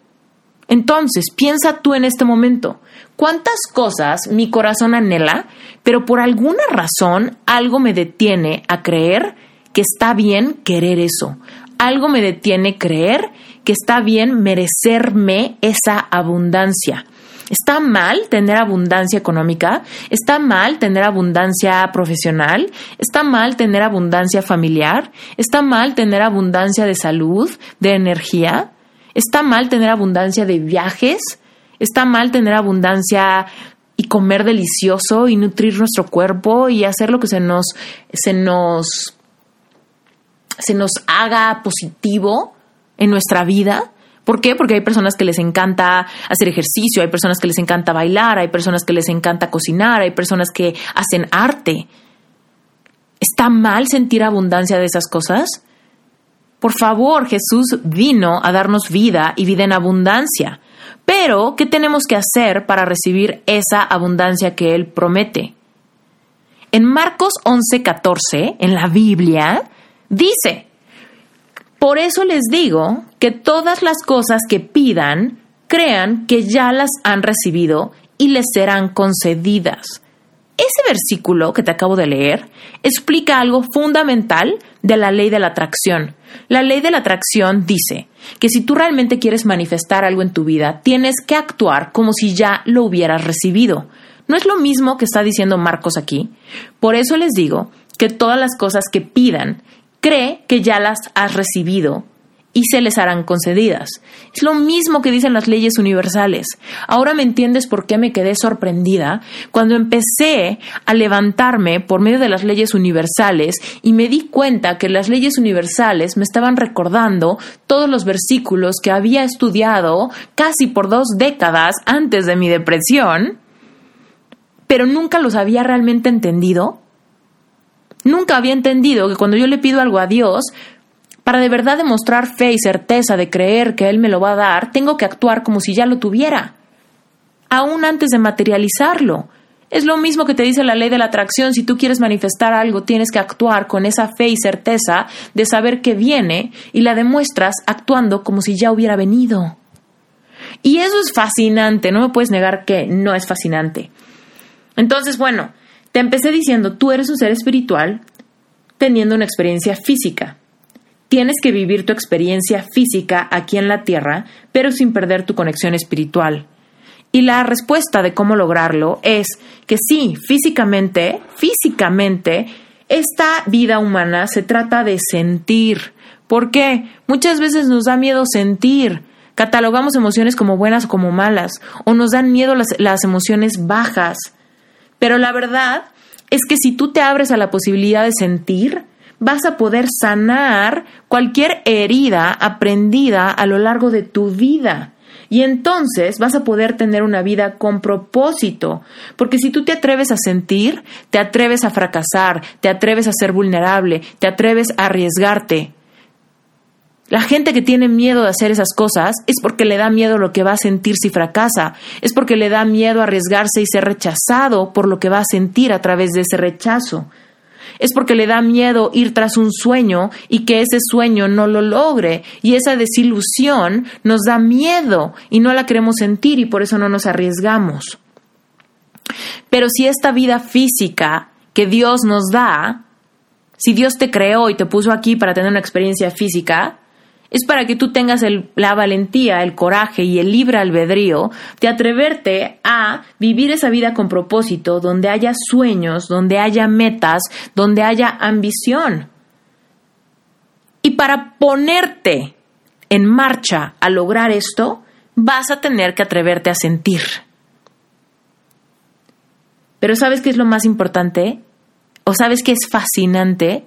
Entonces, piensa tú en este momento, ¿cuántas cosas mi corazón anhela, pero por alguna razón algo me detiene a creer que está bien querer eso? Algo me detiene creer que está bien merecerme esa abundancia. ¿Está mal tener abundancia económica? ¿Está mal tener abundancia profesional? ¿Está mal tener abundancia familiar? ¿Está mal tener abundancia de salud, de energía? ¿Está mal tener abundancia de viajes? ¿Está mal tener abundancia y comer delicioso y nutrir nuestro cuerpo y hacer lo que se nos se nos se nos haga positivo? En nuestra vida. ¿Por qué? Porque hay personas que les encanta hacer ejercicio, hay personas que les encanta bailar, hay personas que les encanta cocinar, hay personas que hacen arte. ¿Está mal sentir abundancia de esas cosas? Por favor, Jesús vino a darnos vida y vida en abundancia. Pero, ¿qué tenemos que hacer para recibir esa abundancia que Él promete? En Marcos 11:14, en la Biblia, dice, por eso les digo que todas las cosas que pidan, crean que ya las han recibido y les serán concedidas. Ese versículo que te acabo de leer explica algo fundamental de la ley de la atracción. La ley de la atracción dice que si tú realmente quieres manifestar algo en tu vida, tienes que actuar como si ya lo hubieras recibido. ¿No es lo mismo que está diciendo Marcos aquí? Por eso les digo que todas las cosas que pidan, cree que ya las has recibido y se les harán concedidas. Es lo mismo que dicen las leyes universales. Ahora me entiendes por qué me quedé sorprendida cuando empecé a levantarme por medio de las leyes universales y me di cuenta que las leyes universales me estaban recordando todos los versículos que había estudiado casi por dos décadas antes de mi depresión, pero nunca los había realmente entendido Nunca había entendido que cuando yo le pido algo a Dios, para de verdad demostrar fe y certeza de creer que Él me lo va a dar, tengo que actuar como si ya lo tuviera, aún antes de materializarlo. Es lo mismo que te dice la ley de la atracción, si tú quieres manifestar algo, tienes que actuar con esa fe y certeza de saber que viene y la demuestras actuando como si ya hubiera venido. Y eso es fascinante, no me puedes negar que no es fascinante. Entonces, bueno, te empecé diciendo, tú eres un ser espiritual teniendo una experiencia física. Tienes que vivir tu experiencia física aquí en la Tierra, pero sin perder tu conexión espiritual. Y la respuesta de cómo lograrlo es que sí, físicamente, físicamente, esta vida humana se trata de sentir. ¿Por qué? Muchas veces nos da miedo sentir. Catalogamos emociones como buenas o como malas, o nos dan miedo las, las emociones bajas. Pero la verdad es que si tú te abres a la posibilidad de sentir, vas a poder sanar cualquier herida aprendida a lo largo de tu vida. Y entonces vas a poder tener una vida con propósito, porque si tú te atreves a sentir, te atreves a fracasar, te atreves a ser vulnerable, te atreves a arriesgarte, la gente que tiene miedo de hacer esas cosas es porque le da miedo lo que va a sentir si fracasa, es porque le da miedo arriesgarse y ser rechazado por lo que va a sentir a través de ese rechazo. Es porque le da miedo ir tras un sueño y que ese sueño no lo logre. Y esa desilusión nos da miedo y no la queremos sentir y por eso no nos arriesgamos. Pero si esta vida física que Dios nos da, si Dios te creó y te puso aquí para tener una experiencia física, es para que tú tengas la valentía, el coraje y el libre albedrío de atreverte a vivir esa vida con propósito, donde haya sueños, donde haya metas, donde haya ambición. Y para ponerte en marcha a lograr esto, vas a tener que atreverte a sentir. Pero ¿sabes qué es lo más importante? ¿O sabes qué es fascinante?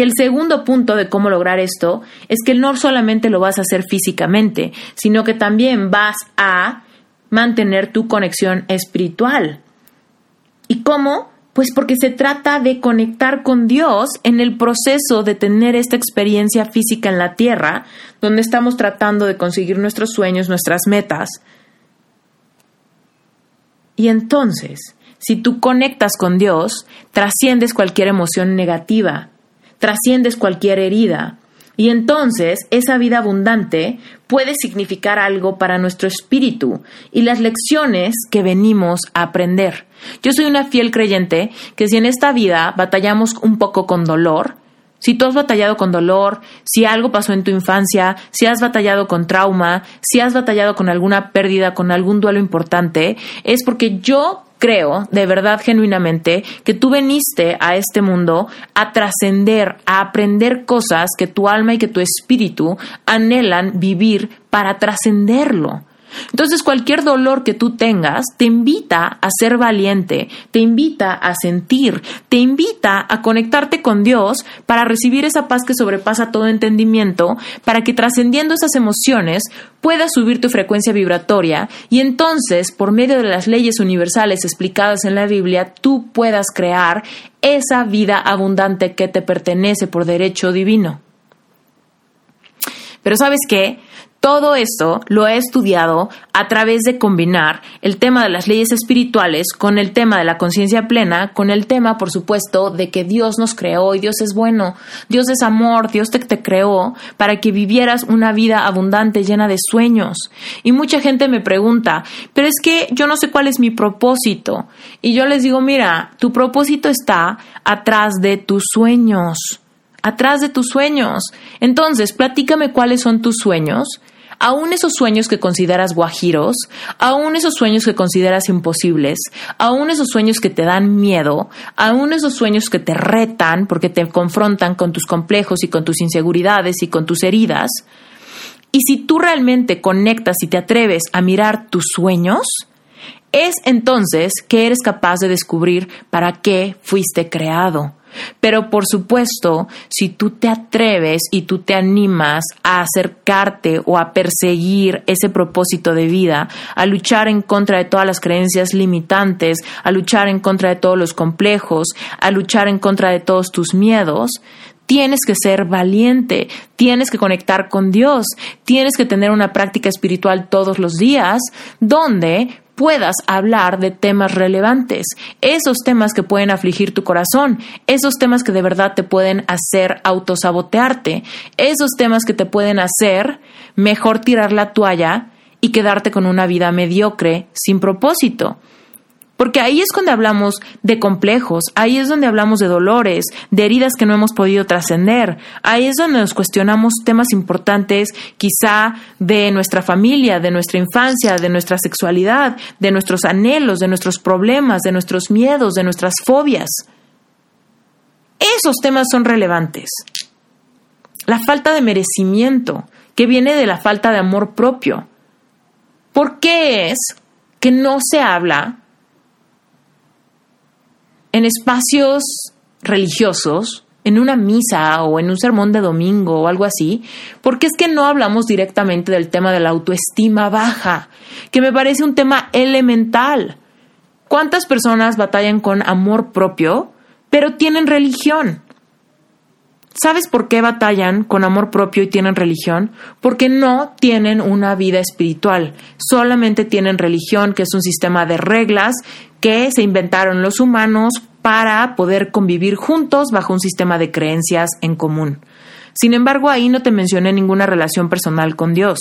Que el segundo punto de cómo lograr esto es que no solamente lo vas a hacer físicamente, sino que también vas a mantener tu conexión espiritual. ¿Y cómo? Pues porque se trata de conectar con Dios en el proceso de tener esta experiencia física en la tierra, donde estamos tratando de conseguir nuestros sueños, nuestras metas. Y entonces, si tú conectas con Dios, trasciendes cualquier emoción negativa, trasciendes cualquier herida, y entonces esa vida abundante puede significar algo para nuestro espíritu y las lecciones que venimos a aprender. Yo soy una fiel creyente que si en esta vida batallamos un poco con dolor, si tú has batallado con dolor, si algo pasó en tu infancia, si has batallado con trauma, si has batallado con alguna pérdida, con algún duelo importante, es porque yo creo, de verdad, genuinamente, que tú veniste a este mundo a trascender, a aprender cosas que tu alma y que tu espíritu anhelan vivir para trascenderlo. Entonces cualquier dolor que tú tengas te invita a ser valiente, te invita a sentir, te invita a conectarte con Dios para recibir esa paz que sobrepasa todo entendimiento, para que trascendiendo esas emociones puedas subir tu frecuencia vibratoria y entonces por medio de las leyes universales explicadas en la Biblia tú puedas crear esa vida abundante que te pertenece por derecho divino. Pero sabes qué? Todo esto lo he estudiado a través de combinar el tema de las leyes espirituales con el tema de la conciencia plena, con el tema, por supuesto, de que Dios nos creó y Dios es bueno, Dios es amor, Dios te, te creó para que vivieras una vida abundante llena de sueños. Y mucha gente me pregunta, pero es que yo no sé cuál es mi propósito. Y yo les digo, mira, tu propósito está atrás de tus sueños atrás de tus sueños. Entonces, platícame cuáles son tus sueños aún esos sueños que consideras guajiros, aún esos sueños que consideras imposibles, aún esos sueños que te dan miedo, aún esos sueños que te retan porque te confrontan con tus complejos y con tus inseguridades y con tus heridas. Y si tú realmente conectas y te atreves a mirar tus sueños, es entonces que eres capaz de descubrir para qué fuiste creado. Pero por supuesto, si tú te atreves y tú te animas a acercarte o a perseguir ese propósito de vida, a luchar en contra de todas las creencias limitantes, a luchar en contra de todos los complejos, a luchar en contra de todos tus miedos, tienes que ser valiente, tienes que conectar con Dios, tienes que tener una práctica espiritual todos los días donde puedas hablar de temas relevantes, esos temas que pueden afligir tu corazón, esos temas que de verdad te pueden hacer autosabotearte, esos temas que te pueden hacer mejor tirar la toalla y quedarte con una vida mediocre sin propósito. Porque ahí es donde hablamos de complejos, ahí es donde hablamos de dolores, de heridas que no hemos podido trascender, ahí es donde nos cuestionamos temas importantes quizá de nuestra familia, de nuestra infancia, de nuestra sexualidad, de nuestros anhelos, de nuestros problemas, de nuestros miedos, de nuestras fobias. Esos temas son relevantes. La falta de merecimiento, que viene de la falta de amor propio. ¿Por qué es que no se habla en espacios religiosos, en una misa o en un sermón de domingo o algo así, porque es que no hablamos directamente del tema de la autoestima baja, que me parece un tema elemental. ¿Cuántas personas batallan con amor propio, pero tienen religión? ¿Sabes por qué batallan con amor propio y tienen religión? Porque no tienen una vida espiritual, solamente tienen religión, que es un sistema de reglas que se inventaron los humanos para poder convivir juntos bajo un sistema de creencias en común. Sin embargo, ahí no te mencioné ninguna relación personal con Dios.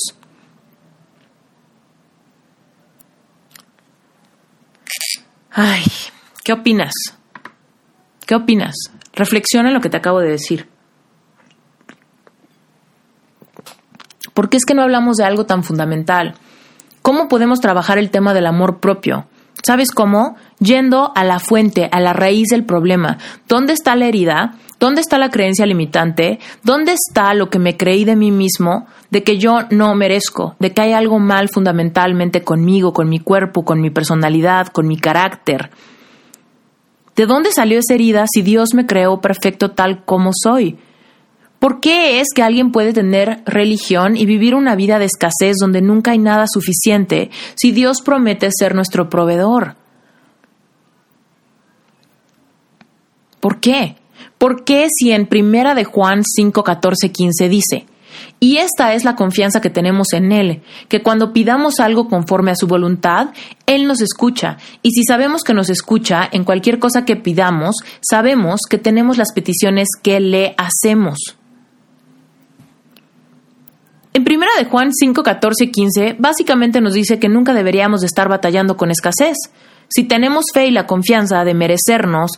Ay, ¿qué opinas? ¿Qué opinas? Reflexiona en lo que te acabo de decir. ¿Por qué es que no hablamos de algo tan fundamental? ¿Cómo podemos trabajar el tema del amor propio? ¿Sabes cómo? Yendo a la fuente, a la raíz del problema. ¿Dónde está la herida? ¿Dónde está la creencia limitante? ¿Dónde está lo que me creí de mí mismo? De que yo no merezco, de que hay algo mal fundamentalmente conmigo, con mi cuerpo, con mi personalidad, con mi carácter. ¿De dónde salió esa herida si Dios me creó perfecto tal como soy? ¿Por qué es que alguien puede tener religión y vivir una vida de escasez donde nunca hay nada suficiente si Dios promete ser nuestro proveedor? ¿Por qué? ¿Por qué si en Primera de Juan 5, 14, 15 dice, y esta es la confianza que tenemos en Él, que cuando pidamos algo conforme a su voluntad, Él nos escucha. Y si sabemos que nos escucha en cualquier cosa que pidamos, sabemos que tenemos las peticiones que le hacemos. En primera de Juan 5, 14, 15, básicamente nos dice que nunca deberíamos de estar batallando con escasez. Si tenemos fe y la confianza de merecernos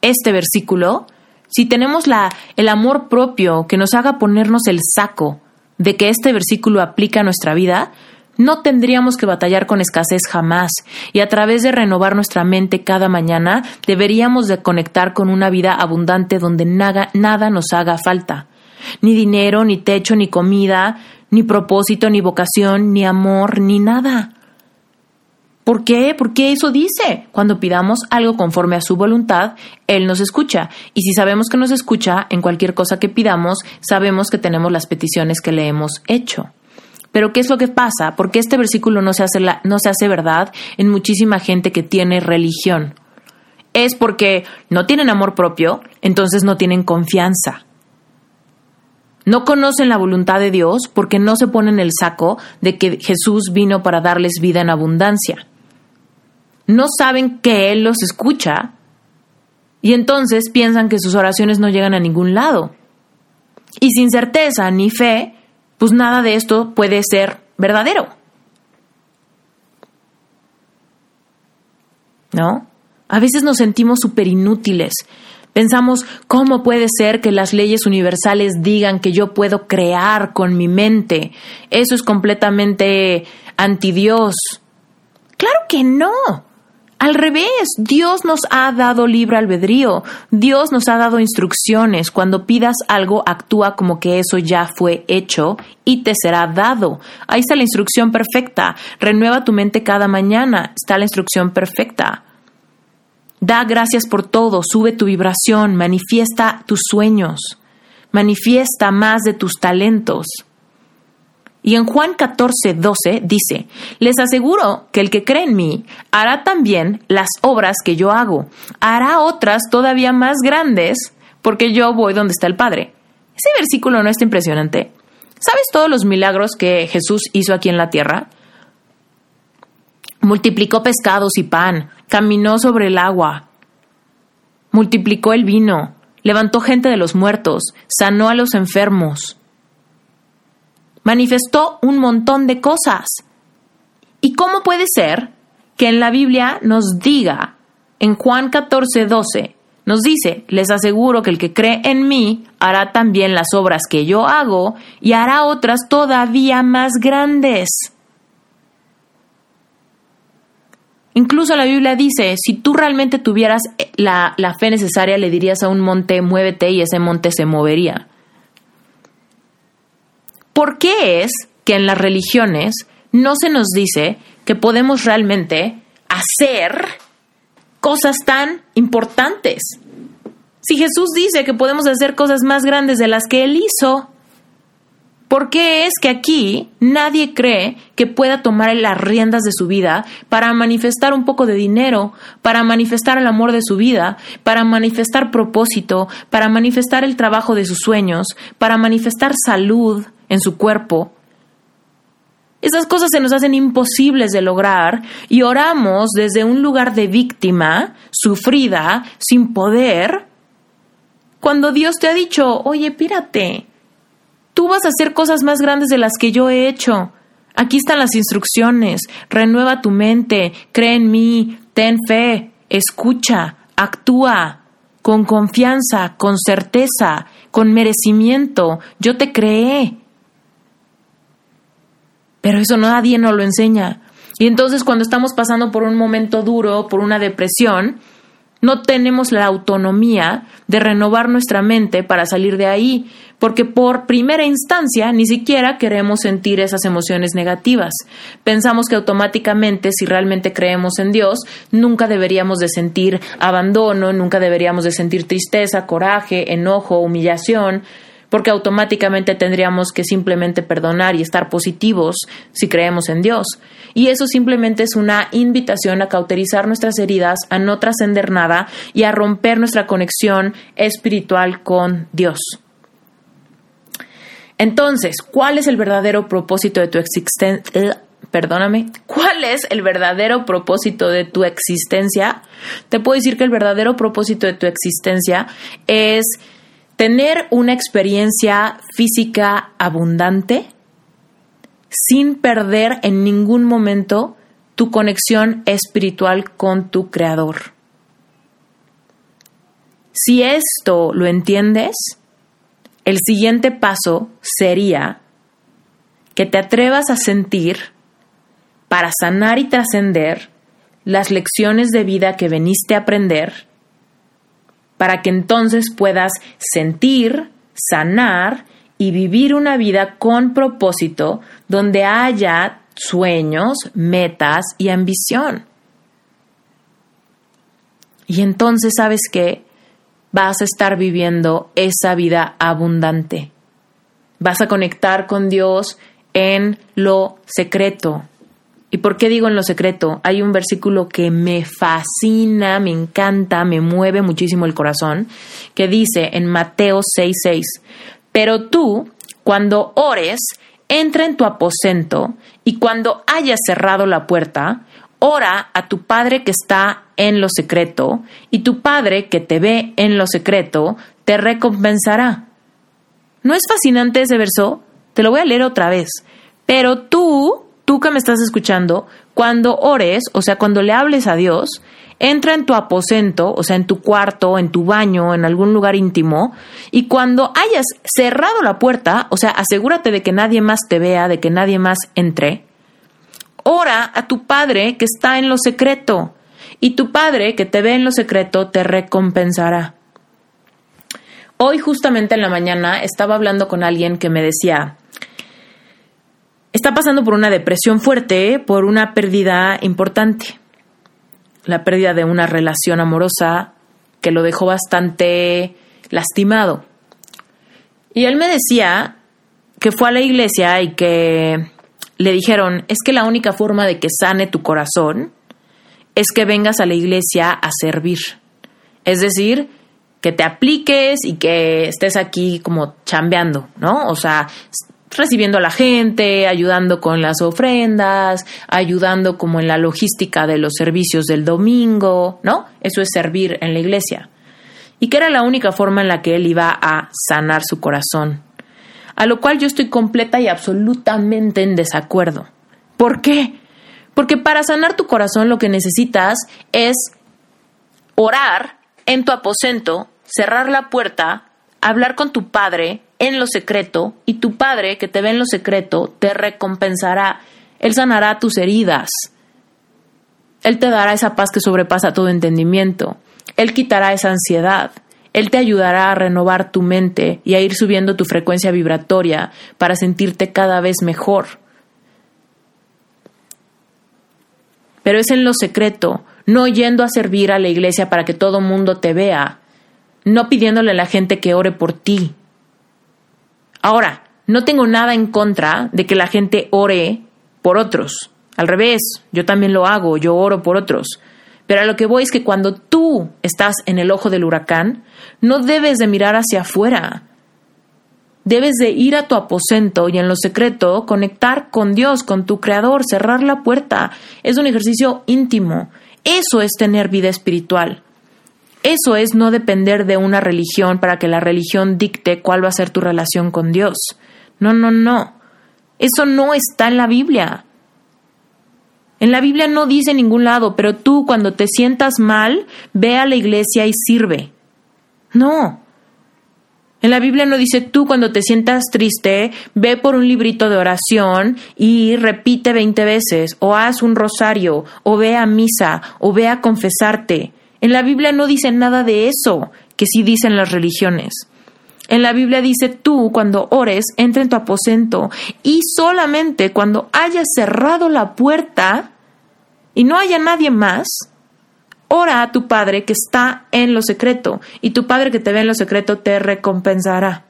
este versículo, si tenemos la, el amor propio que nos haga ponernos el saco de que este versículo aplica a nuestra vida, no tendríamos que batallar con escasez jamás, y a través de renovar nuestra mente cada mañana, deberíamos de conectar con una vida abundante donde nada, nada nos haga falta ni dinero, ni techo, ni comida, ni propósito, ni vocación, ni amor, ni nada. ¿Por qué? Porque eso dice. Cuando pidamos algo conforme a su voluntad, Él nos escucha. Y si sabemos que nos escucha en cualquier cosa que pidamos, sabemos que tenemos las peticiones que le hemos hecho. Pero ¿qué es lo que pasa? Porque este versículo no se hace, no se hace verdad en muchísima gente que tiene religión. Es porque no tienen amor propio, entonces no tienen confianza. No conocen la voluntad de Dios porque no se ponen el saco de que Jesús vino para darles vida en abundancia. No saben que Él los escucha y entonces piensan que sus oraciones no llegan a ningún lado. Y sin certeza ni fe, pues nada de esto puede ser verdadero. ¿No? A veces nos sentimos súper inútiles Pensamos, ¿cómo puede ser que las leyes universales digan que yo puedo crear con mi mente? Eso es completamente anti Dios. Claro que no. Al revés, Dios nos ha dado libre albedrío, Dios nos ha dado instrucciones. Cuando pidas algo, actúa como que eso ya fue hecho y te será dado. Ahí está la instrucción perfecta. Renueva tu mente cada mañana. Está la instrucción perfecta. Da gracias por todo, sube tu vibración, manifiesta tus sueños, manifiesta más de tus talentos. Y en Juan 14, 12 dice, les aseguro que el que cree en mí hará también las obras que yo hago, hará otras todavía más grandes, porque yo voy donde está el Padre. Ese versículo no está impresionante. ¿Sabes todos los milagros que Jesús hizo aquí en la tierra? Multiplicó pescados y pan, caminó sobre el agua, multiplicó el vino, levantó gente de los muertos, sanó a los enfermos, manifestó un montón de cosas. ¿Y cómo puede ser que en la Biblia nos diga, en Juan 14, 12, nos dice, les aseguro que el que cree en mí hará también las obras que yo hago y hará otras todavía más grandes. Incluso la Biblia dice, si tú realmente tuvieras eh, la, la, fe necesaria, le dirías a un monte, muévete y ese monte se movería. ¿Por qué es que en las religiones no se nos dice que podemos realmente hacer cosas tan importantes? Si Jesús dice que podemos hacer cosas más grandes de las que Él hizo, ¿Por qué es que aquí nadie cree que pueda tomar las riendas de su vida para manifestar un poco de dinero, para manifestar el amor de su vida, para manifestar propósito, para manifestar el trabajo de sus sueños, para manifestar salud en su cuerpo? Esas cosas se nos hacen imposibles de lograr y oramos desde un lugar de víctima, sufrida, sin poder, cuando Dios te ha dicho, oye, pírate, Tú vas a hacer cosas más grandes de las que yo he hecho. Aquí están las instrucciones. Renueva tu mente, cree en mí, ten fe. escucha, actúa con confianza, con certeza, con merecimiento. Yo te creé. Pero eso nadie nos lo enseña. Y entonces cuando estamos pasando por un momento duro, por una depresión, no tenemos la autonomía de renovar nuestra mente para salir de ahí, porque por primera instancia ni siquiera queremos sentir esas emociones negativas. Pensamos que automáticamente, si realmente creemos en Dios, nunca deberíamos de sentir abandono, nunca deberíamos de sentir tristeza, coraje, enojo, humillación, porque automáticamente tendríamos que simplemente perdonar y estar positivos si creemos en Dios. Y eso simplemente es una invitación a cauterizar nuestras heridas, a no trascender nada y a romper nuestra conexión espiritual con Dios. Entonces, ¿cuál es el verdadero propósito de tu existencia? perdóname, ¿cuál es el verdadero propósito de tu existencia? Te puedo decir que el verdadero propósito de tu existencia es tener una experiencia física abundante sin perder en ningún momento tu conexión espiritual con tu creador. Si esto lo entiendes, el siguiente paso sería que te atrevas a sentir para sanar y trascender las lecciones de vida que veniste a aprender para que entonces puedas sentir, sanar y vivir una vida con propósito donde haya sueños, metas y ambición. Y entonces sabes que vas a estar viviendo esa vida abundante. Vas a conectar con Dios en lo secreto, ¿Y por qué digo en lo secreto? Hay un versículo que me fascina, me encanta, me mueve muchísimo el corazón, que dice en Mateo 6:6, pero tú, cuando ores, entra en tu aposento y cuando hayas cerrado la puerta, ora a tu Padre que está en lo secreto, y tu Padre que te ve en lo secreto, te recompensará. ¿No es fascinante ese verso? Te lo voy a leer otra vez. Pero tú, tú que me estás escuchando, cuando ores, o sea, cuando le hables a Dios, entra en tu aposento, o sea, en tu cuarto, en tu baño, en algún lugar íntimo, y cuando hayas cerrado la puerta, o sea, asegúrate de que nadie más te vea, de que nadie más entre, ora a tu Padre que está en lo secreto, y tu Padre que te ve en lo secreto te recompensará. Hoy justamente en la mañana estaba hablando con alguien que me decía, está pasando por una depresión fuerte, por una pérdida importante. La pérdida de una relación amorosa que lo dejó bastante lastimado. Y él me decía que fue a la iglesia y que le dijeron, es que la única forma de que sane tu corazón es que vengas a la iglesia a servir. Es decir, que te apliques y que estés aquí como chambeando, ¿no? O sea, recibiendo a la gente, ayudando con las ofrendas, ayudando como en la logística de los servicios del domingo, ¿no? Eso es servir en la iglesia. Y que era la única forma en la que él iba a sanar su corazón. A lo cual yo estoy completa y absolutamente en desacuerdo. ¿Por qué? Porque para sanar tu corazón lo que necesitas es orar en tu aposento, cerrar la puerta, hablar con tu padre, en lo secreto y tu Padre que te ve en lo secreto te recompensará. Él sanará tus heridas. Él te dará esa paz que sobrepasa todo entendimiento. Él quitará esa ansiedad. Él te ayudará a renovar tu mente y a ir subiendo tu frecuencia vibratoria para sentirte cada vez mejor. Pero es en lo secreto, no yendo a servir a la iglesia para que todo mundo te vea, no pidiéndole a la gente que ore por ti, Ahora, no tengo nada en contra de que la gente ore por otros. Al revés, yo también lo hago, yo oro por otros. Pero a lo que voy es que cuando tú estás en el ojo del huracán, no debes de mirar hacia afuera. Debes de ir a tu aposento y en lo secreto conectar con Dios, con tu Creador, cerrar la puerta. Es un ejercicio íntimo. Eso es tener vida espiritual. Eso es no depender de una religión para que la religión dicte cuál va a ser tu relación con Dios. No, no, no. Eso no está en la Biblia. En la Biblia no dice en ningún lado, pero tú cuando te sientas mal, ve a la iglesia y sirve. No. En la Biblia no dice tú cuando te sientas triste, ve por un librito de oración y repite 20 veces, o haz un rosario, o ve a misa, o ve a confesarte. En la Biblia no dice nada de eso, que sí dicen las religiones. En la Biblia dice tú cuando ores, entra en tu aposento y solamente cuando hayas cerrado la puerta y no haya nadie más, ora a tu Padre que está en lo secreto y tu Padre que te ve en lo secreto te recompensará.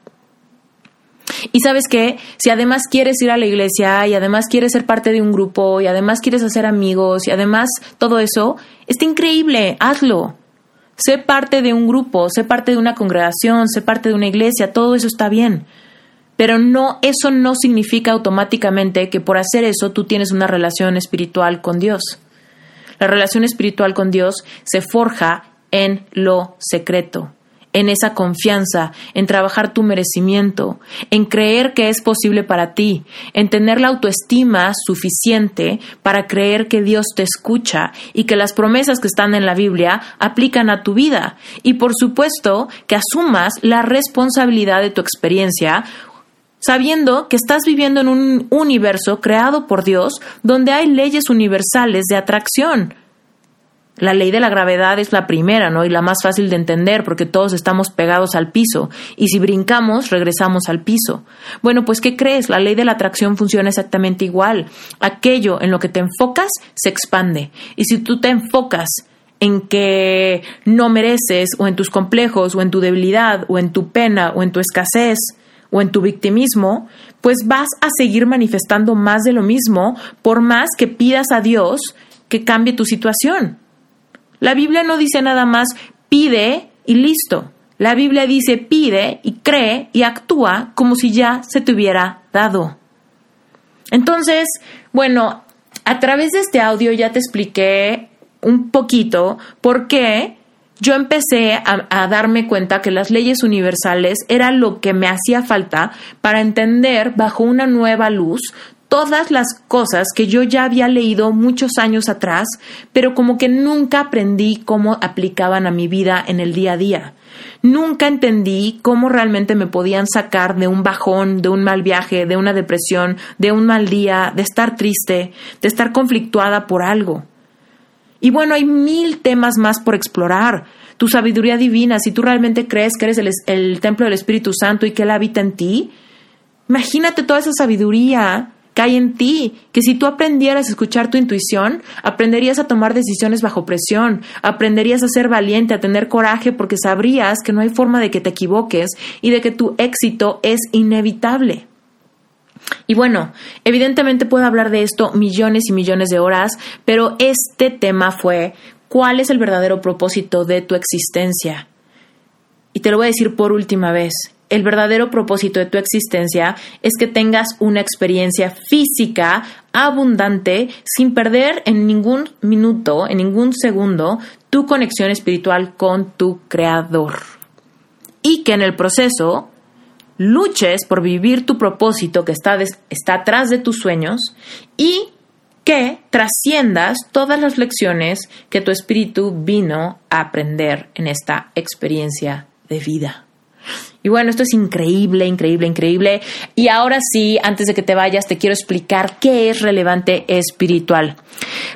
Y sabes qué, si además quieres ir a la iglesia y además quieres ser parte de un grupo y además quieres hacer amigos y además todo eso, está increíble, hazlo. Sé parte de un grupo, sé parte de una congregación, sé parte de una iglesia, todo eso está bien. Pero no, eso no significa automáticamente que por hacer eso tú tienes una relación espiritual con Dios. La relación espiritual con Dios se forja en lo secreto en esa confianza, en trabajar tu merecimiento, en creer que es posible para ti, en tener la autoestima suficiente para creer que Dios te escucha y que las promesas que están en la Biblia aplican a tu vida. Y por supuesto que asumas la responsabilidad de tu experiencia sabiendo que estás viviendo en un universo creado por Dios donde hay leyes universales de atracción. La ley de la gravedad es la primera, ¿no? Y la más fácil de entender porque todos estamos pegados al piso y si brincamos regresamos al piso. Bueno, pues ¿qué crees? La ley de la atracción funciona exactamente igual. Aquello en lo que te enfocas se expande. Y si tú te enfocas en que no mereces o en tus complejos o en tu debilidad o en tu pena o en tu escasez o en tu victimismo, pues vas a seguir manifestando más de lo mismo por más que pidas a Dios que cambie tu situación. La Biblia no dice nada más pide y listo. La Biblia dice pide y cree y actúa como si ya se te hubiera dado. Entonces, bueno, a través de este audio ya te expliqué un poquito por qué yo empecé a, darme cuenta que las leyes universales era lo que me hacía falta para entender bajo una nueva luz todas las cosas que yo ya había leído muchos años atrás, pero como que nunca aprendí cómo aplicaban a mi vida en el día a día. Nunca entendí cómo realmente me podían sacar de un bajón, de un mal viaje, de una depresión, de un mal día, de estar triste, de estar conflictuada por algo. Y bueno, hay mil temas más por explorar. Tu sabiduría divina, si tú realmente crees que eres el, templo del Espíritu Santo y que Él habita en ti, imagínate toda esa sabiduría hay en ti, que si tú aprendieras a escuchar tu intuición, aprenderías a tomar decisiones bajo presión, aprenderías a ser valiente, a tener coraje, porque sabrías que no hay forma de que te equivoques y de que tu éxito es inevitable. Y bueno, evidentemente puedo hablar de esto millones y millones de horas, pero este tema fue ¿cuál es el verdadero propósito de tu existencia? Y te lo voy a decir por última vez, el verdadero propósito de tu existencia es que tengas una experiencia física abundante sin perder en ningún minuto, en ningún segundo, tu conexión espiritual con tu Creador. Y que en el proceso luches por vivir tu propósito que está, está atrás de tus sueños y que trasciendas todas las lecciones que tu espíritu vino a aprender en esta experiencia de vida. Y bueno, esto es increíble, increíble, increíble. Y ahora sí, antes de que te vayas, te quiero explicar qué es relevante espiritual.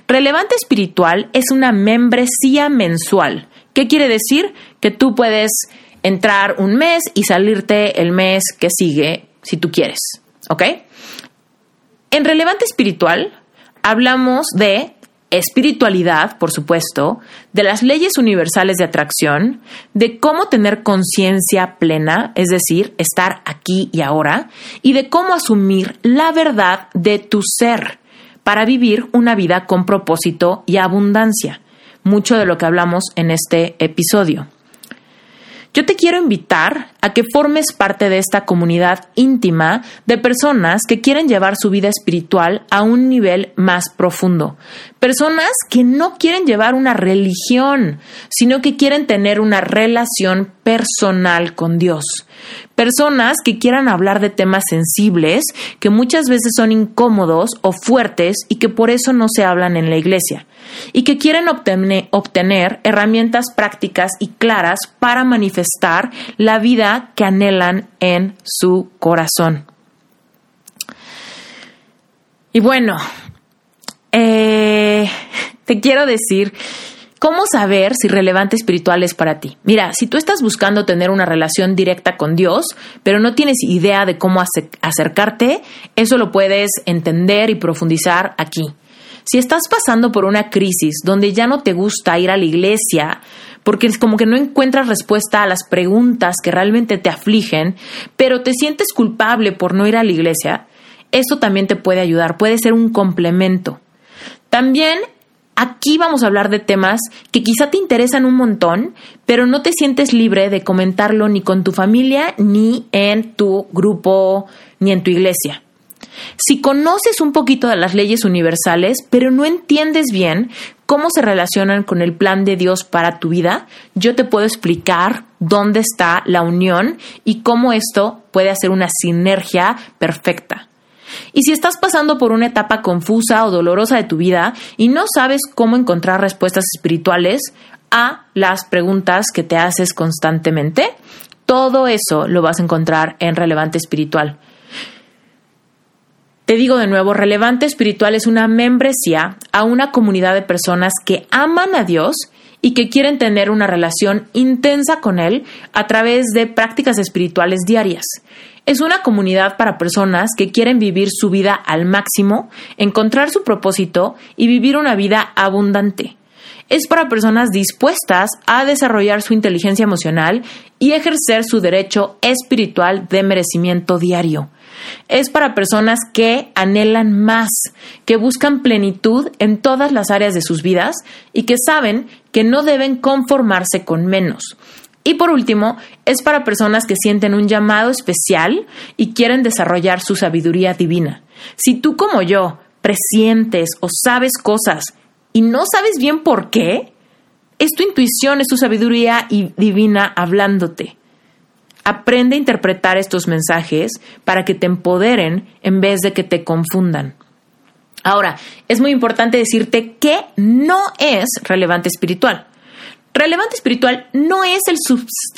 Relevante espiritual es una membresía mensual. ¿Qué quiere decir? Que tú puedes entrar un mes y salirte el mes que sigue si tú quieres. ¿Ok? En relevante espiritual hablamos de espiritualidad, por supuesto, de las leyes universales de atracción, de cómo tener conciencia plena, es decir, estar aquí y ahora, y de cómo asumir la verdad de tu ser para vivir una vida con propósito y abundancia. Mucho de lo que hablamos en este episodio. Yo te quiero invitar a que formes parte de esta comunidad íntima de personas que quieren llevar su vida espiritual a un nivel más profundo. Personas que no quieren llevar una religión, sino que quieren tener una relación personal con Dios. Personas que quieran hablar de temas sensibles, que muchas veces son incómodos o fuertes y que por eso no se hablan en la iglesia. Y que quieren obtener, herramientas prácticas y claras para manifestar la vida que anhelan en su corazón. Y bueno, eh, te quiero decir ¿Cómo saber si relevante espiritual es para ti? Mira, si tú estás buscando tener una relación directa con Dios, pero no tienes idea de cómo acercarte, eso lo puedes entender y profundizar aquí. Si estás pasando por una crisis donde ya no te gusta ir a la iglesia, porque es como que no encuentras respuesta a las preguntas que realmente te afligen, pero te sientes culpable por no ir a la iglesia, eso también te puede ayudar, puede ser un complemento. También Aquí vamos a hablar de temas que quizá te interesan un montón, pero no te sientes libre de comentarlo ni con tu familia, ni en tu grupo, ni en tu iglesia. Si conoces un poquito de las leyes universales, pero no entiendes bien cómo se relacionan con el plan de Dios para tu vida, yo te puedo explicar dónde está la unión y cómo esto puede hacer una sinergia perfecta. Y si estás pasando por una etapa confusa o dolorosa de tu vida y no sabes cómo encontrar respuestas espirituales a las preguntas que te haces constantemente, todo eso lo vas a encontrar en Relevante Espiritual. Te digo de nuevo, Relevante Espiritual es una membresía a una comunidad de personas que aman a Dios y que quieren tener una relación intensa con Él a través de prácticas espirituales diarias. Es una comunidad para personas que quieren vivir su vida al máximo, encontrar su propósito y vivir una vida abundante. Es para personas dispuestas a desarrollar su inteligencia emocional y ejercer su derecho espiritual de merecimiento diario. Es para personas que anhelan más, que buscan plenitud en todas las áreas de sus vidas y que saben que no deben conformarse con menos. Y por último, es para personas que sienten un llamado especial y quieren desarrollar su sabiduría divina. Si tú como yo presientes o sabes cosas y no sabes bien por qué, es tu intuición, es tu sabiduría divina hablándote. Aprende a interpretar estos mensajes para que te empoderen en vez de que te confundan. Ahora, es muy importante decirte que no es relevante espiritual. Relevante espiritual no es el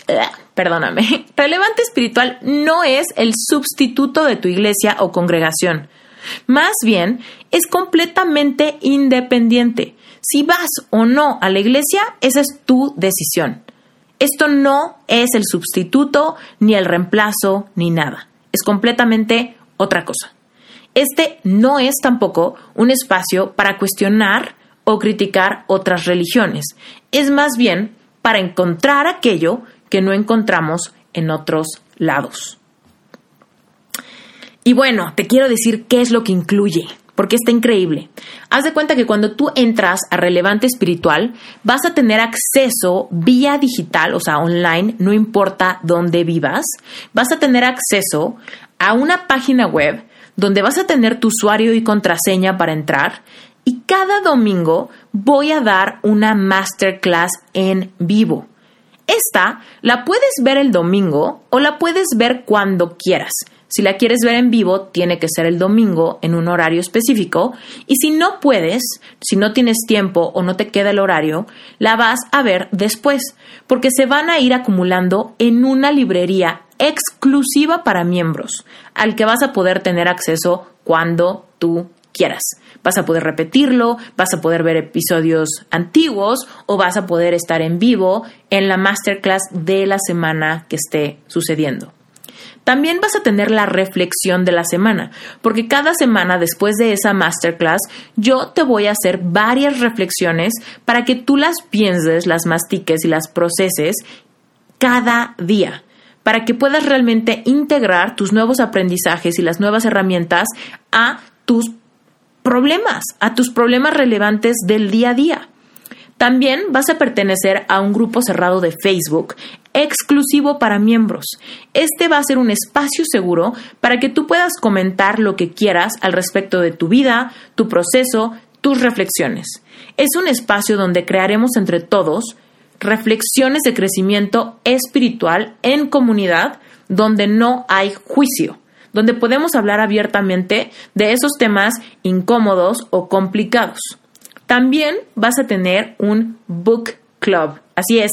eh, perdóname. Relevante espiritual no es el sustituto de tu iglesia o congregación. Más bien, es completamente independiente. Si vas o no a la iglesia, esa es tu decisión. Esto no es el sustituto, ni el reemplazo, ni nada. Es completamente otra cosa. Este no es tampoco un espacio para cuestionar o criticar otras religiones. Es más bien para encontrar aquello que no encontramos en otros lados. Y bueno, te quiero decir qué es lo que incluye, porque está increíble. Haz de cuenta que cuando tú entras a Relevante Espiritual, vas a tener acceso vía digital, o sea, online, no importa dónde vivas, vas a tener acceso a una página web donde vas a tener tu usuario y contraseña para entrar y cada domingo voy a dar una masterclass en vivo. Esta la puedes ver el domingo o la puedes ver cuando quieras. Si la quieres ver en vivo, tiene que ser el domingo en un horario específico. Y si no puedes, si no tienes tiempo o no te queda el horario, la vas a ver después, porque se van a ir acumulando en una librería exclusiva para miembros, al que vas a poder tener acceso cuando tú quieras. Vas a poder repetirlo, vas a poder ver episodios antiguos o vas a poder estar en vivo en la masterclass de la semana que esté sucediendo. También vas a tener la reflexión de la semana, porque cada semana después de esa masterclass yo te voy a hacer varias reflexiones para que tú las pienses, las mastiques y las proceses cada día para que puedas realmente integrar tus nuevos aprendizajes y las nuevas herramientas a tus problemas, a tus problemas relevantes del día a día. También vas a pertenecer a un grupo cerrado de Facebook exclusivo para miembros. Este va a ser un espacio seguro para que tú puedas comentar lo que quieras al respecto de tu vida, tu proceso, tus reflexiones. Es un espacio donde crearemos entre todos reflexiones de crecimiento espiritual en comunidad donde no hay juicio, donde podemos hablar abiertamente de esos temas incómodos o complicados. También vas a tener un book club, así es,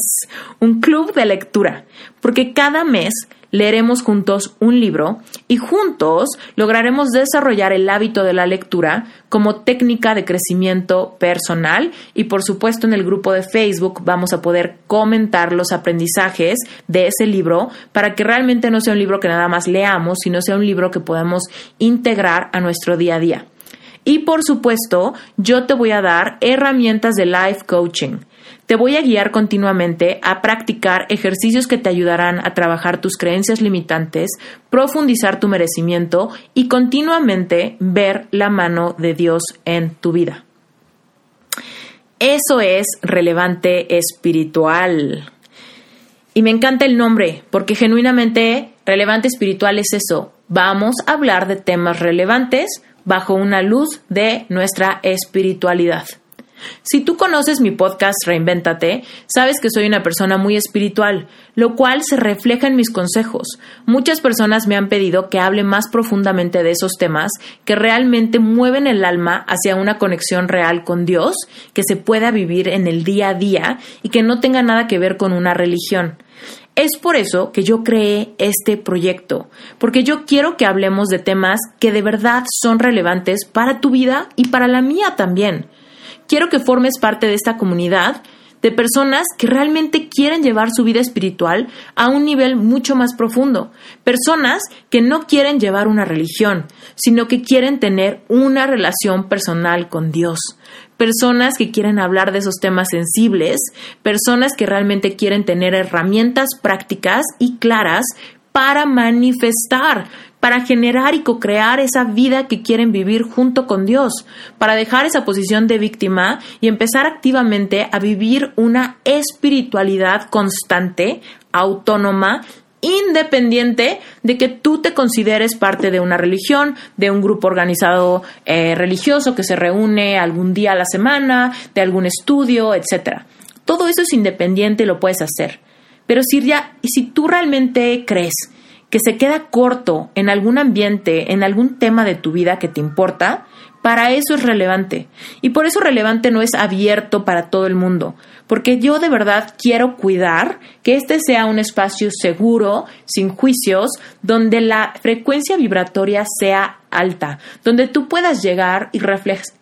un club de lectura, porque cada mes leeremos juntos un libro y juntos lograremos desarrollar el hábito de la lectura como técnica de crecimiento personal y por supuesto en el grupo de Facebook vamos a poder comentar los aprendizajes de ese libro para que realmente no sea un libro que nada más leamos, sino sea un libro que podamos integrar a nuestro día a día. Y por supuesto, yo te voy a dar herramientas de life coaching te voy a guiar continuamente a practicar ejercicios que te ayudarán a trabajar tus creencias limitantes, profundizar tu merecimiento y continuamente ver la mano de Dios en tu vida. Eso es relevante espiritual. Y me encanta el nombre, porque genuinamente relevante espiritual es eso. Vamos a hablar de temas relevantes bajo una luz de nuestra espiritualidad. Si tú conoces mi podcast Reinvéntate, sabes que soy una persona muy espiritual, lo cual se refleja en mis consejos. Muchas personas me han pedido que hable más profundamente de esos temas que realmente mueven el alma hacia una conexión real con Dios, que se pueda vivir en el día a día y que no tenga nada que ver con una religión. Es por eso que yo creé este proyecto, porque yo quiero que hablemos de temas que de verdad son relevantes para tu vida y para la mía también. Quiero que formes parte de esta comunidad de personas que realmente quieren llevar su vida espiritual a un nivel mucho más profundo. Personas que no quieren llevar una religión, sino que quieren tener una relación personal con Dios. Personas que quieren hablar de esos temas sensibles, personas que realmente quieren tener herramientas prácticas y claras para manifestar, para generar y co-crear esa vida que quieren vivir junto con Dios, para dejar esa posición de víctima y empezar activamente a vivir una espiritualidad constante, autónoma, independiente de que tú te consideres parte de una religión, de un grupo organizado eh, religioso que se reúne algún día a la semana, de algún estudio, etc. Todo eso es independiente y lo puedes hacer. Pero si, ya, si tú realmente crees que se queda corto en algún ambiente, en algún tema de tu vida que te importa, para eso es relevante. Y por eso relevante no es abierto para todo el mundo, porque yo de verdad quiero cuidar que este sea un espacio seguro, sin juicios, donde la frecuencia vibratoria sea alta, donde tú puedas llegar y,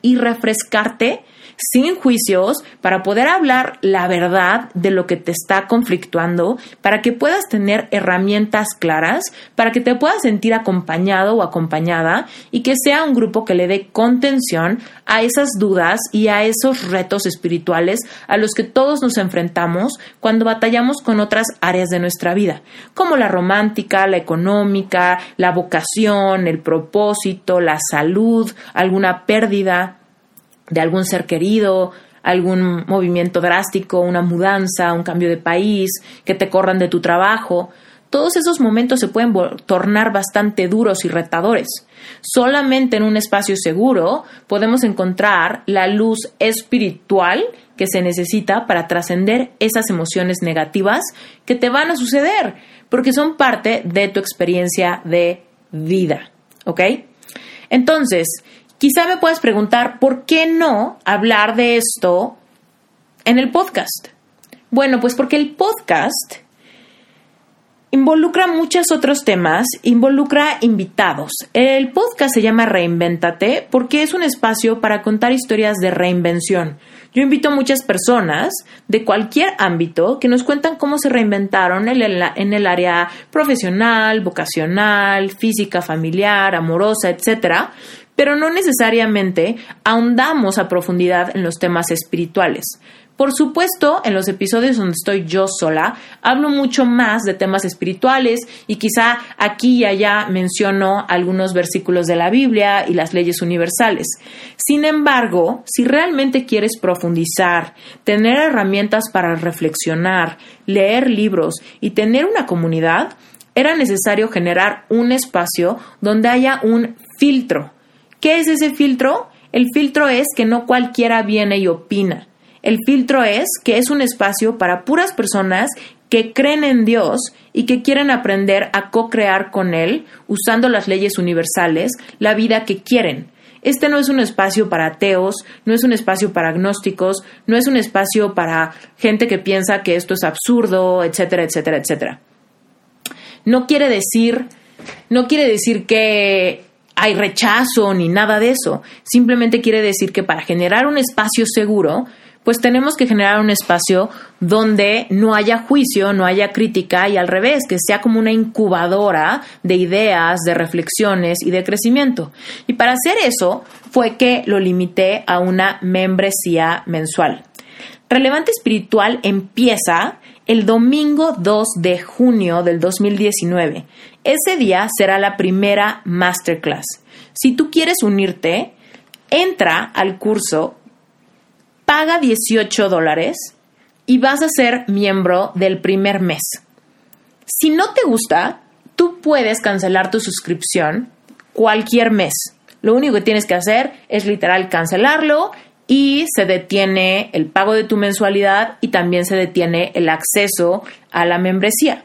y refrescarte sin juicios, para poder hablar la verdad de lo que te está conflictuando, para que puedas tener herramientas claras, para que te puedas sentir acompañado o acompañada y que sea un grupo que le dé contención a esas dudas y a esos retos espirituales a los que todos nos enfrentamos cuando batallamos con otras áreas de nuestra vida, como la romántica, la económica, la vocación, el propósito, la salud, alguna pérdida, de algún ser querido, algún movimiento drástico, una mudanza, un cambio de país, que te corran de tu trabajo. Todos esos momentos se pueden tornar bastante duros y retadores. Solamente en un espacio seguro podemos encontrar la luz espiritual que se necesita para trascender esas emociones negativas que te van a suceder, porque son parte de tu experiencia de vida. ¿Ok? Entonces, Quizá me puedas preguntar, ¿por qué no hablar de esto en el podcast? Bueno, pues porque el podcast involucra muchos otros temas, involucra invitados. El podcast se llama Reinvéntate porque es un espacio para contar historias de reinvención. Yo invito a muchas personas de cualquier ámbito que nos cuentan cómo se reinventaron en el área profesional, vocacional, física, familiar, amorosa, etcétera, pero no necesariamente ahondamos a profundidad en los temas espirituales. Por supuesto, en los episodios donde estoy yo sola, hablo mucho más de temas espirituales y quizá aquí y allá menciono algunos versículos de la Biblia y las leyes universales. Sin embargo, si realmente quieres profundizar, tener herramientas para reflexionar, leer libros y tener una comunidad, era necesario generar un espacio donde haya un filtro ¿Qué es ese filtro? El filtro es que no cualquiera viene y opina. El filtro es que es un espacio para puras personas que creen en Dios y que quieren aprender a co-crear con Él, usando las leyes universales, la vida que quieren. Este no es un espacio para ateos, no es un espacio para agnósticos, no es un espacio para gente que piensa que esto es absurdo, etcétera, etcétera, etcétera. No quiere decir, no quiere decir que hay rechazo ni nada de eso. Simplemente quiere decir que para generar un espacio seguro, pues tenemos que generar un espacio donde no haya juicio, no haya crítica y al revés, que sea como una incubadora de ideas, de reflexiones y de crecimiento. Y para hacer eso fue que lo limité a una membresía mensual. Relevante Espiritual empieza el domingo 2 de junio del 2019. Ese día será la primera masterclass. Si tú quieres unirte, entra al curso paga 18 dólares y vas a ser miembro del primer mes. Si no te gusta, tú puedes cancelar tu suscripción cualquier mes. Lo único que tienes que hacer es literal cancelarlo y se detiene el pago de tu mensualidad y también se detiene el acceso a la membresía.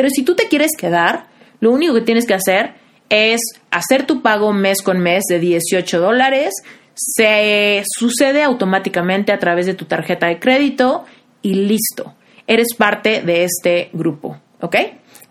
Pero si tú te quieres quedar, lo único que tienes que hacer es hacer tu pago mes con mes de 18 dólares, se sucede automáticamente a través de tu tarjeta de crédito y listo. Eres parte de este grupo, ¿ok?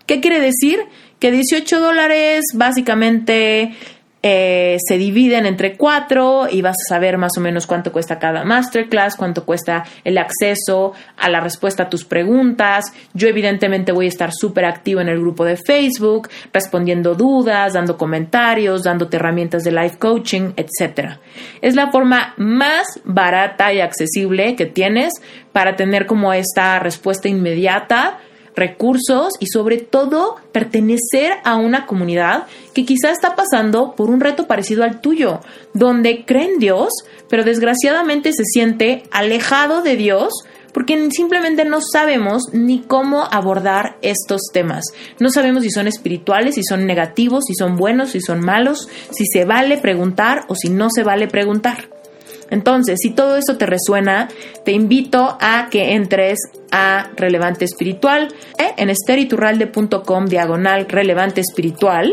¿Qué quiere decir? Que 18 dólares básicamente eh, se dividen entre cuatro y vas a saber más o menos cuánto cuesta cada masterclass, cuánto cuesta el acceso a la respuesta a tus preguntas. Yo evidentemente voy a estar súper activo en el grupo de Facebook, respondiendo dudas, dando comentarios, dándote herramientas de life coaching, etc. Es la forma más barata y accesible que tienes para tener como esta respuesta inmediata recursos y sobre todo pertenecer a una comunidad que quizá está pasando por un reto parecido al tuyo, donde cree en Dios, pero desgraciadamente se siente alejado de Dios porque simplemente no sabemos ni cómo abordar estos temas. No sabemos si son espirituales, si son negativos, si son buenos, si son malos, si se vale preguntar o si no se vale preguntar. Entonces, si todo eso te resuena, te invito a que entres a Relevante Espiritual ¿eh? en esteriturralde.com diagonal relevante espiritual.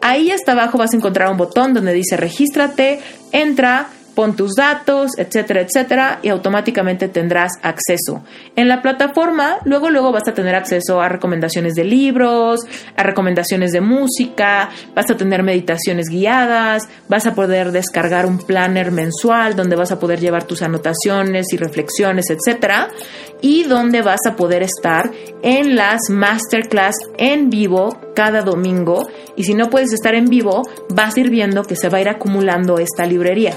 Ahí hasta abajo vas a encontrar un botón donde dice regístrate, entra, pon tus datos, etcétera, etcétera, y automáticamente tendrás acceso. En la plataforma, luego, luego vas a tener acceso a recomendaciones de libros, a recomendaciones de música, vas a tener meditaciones guiadas, vas a poder descargar un planner mensual donde vas a poder llevar tus anotaciones y reflexiones, etcétera, y donde vas a poder estar en las masterclass en vivo cada domingo. Y si no puedes estar en vivo, vas a ir viendo que se va a ir acumulando esta librería.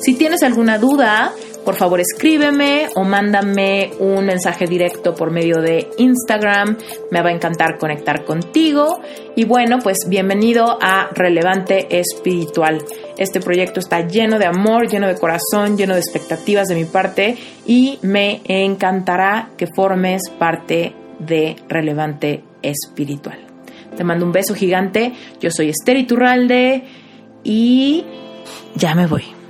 Si tienes alguna duda, por favor escríbeme o mándame un mensaje directo por medio de Instagram. Me va a encantar conectar contigo. Y bueno, pues bienvenido a Relevante Espiritual. Este proyecto está lleno de amor, lleno de corazón, lleno de expectativas de mi parte y me encantará que formes parte de Relevante Espiritual. Te mando un beso gigante. Yo soy Esther Iturralde y ya me voy.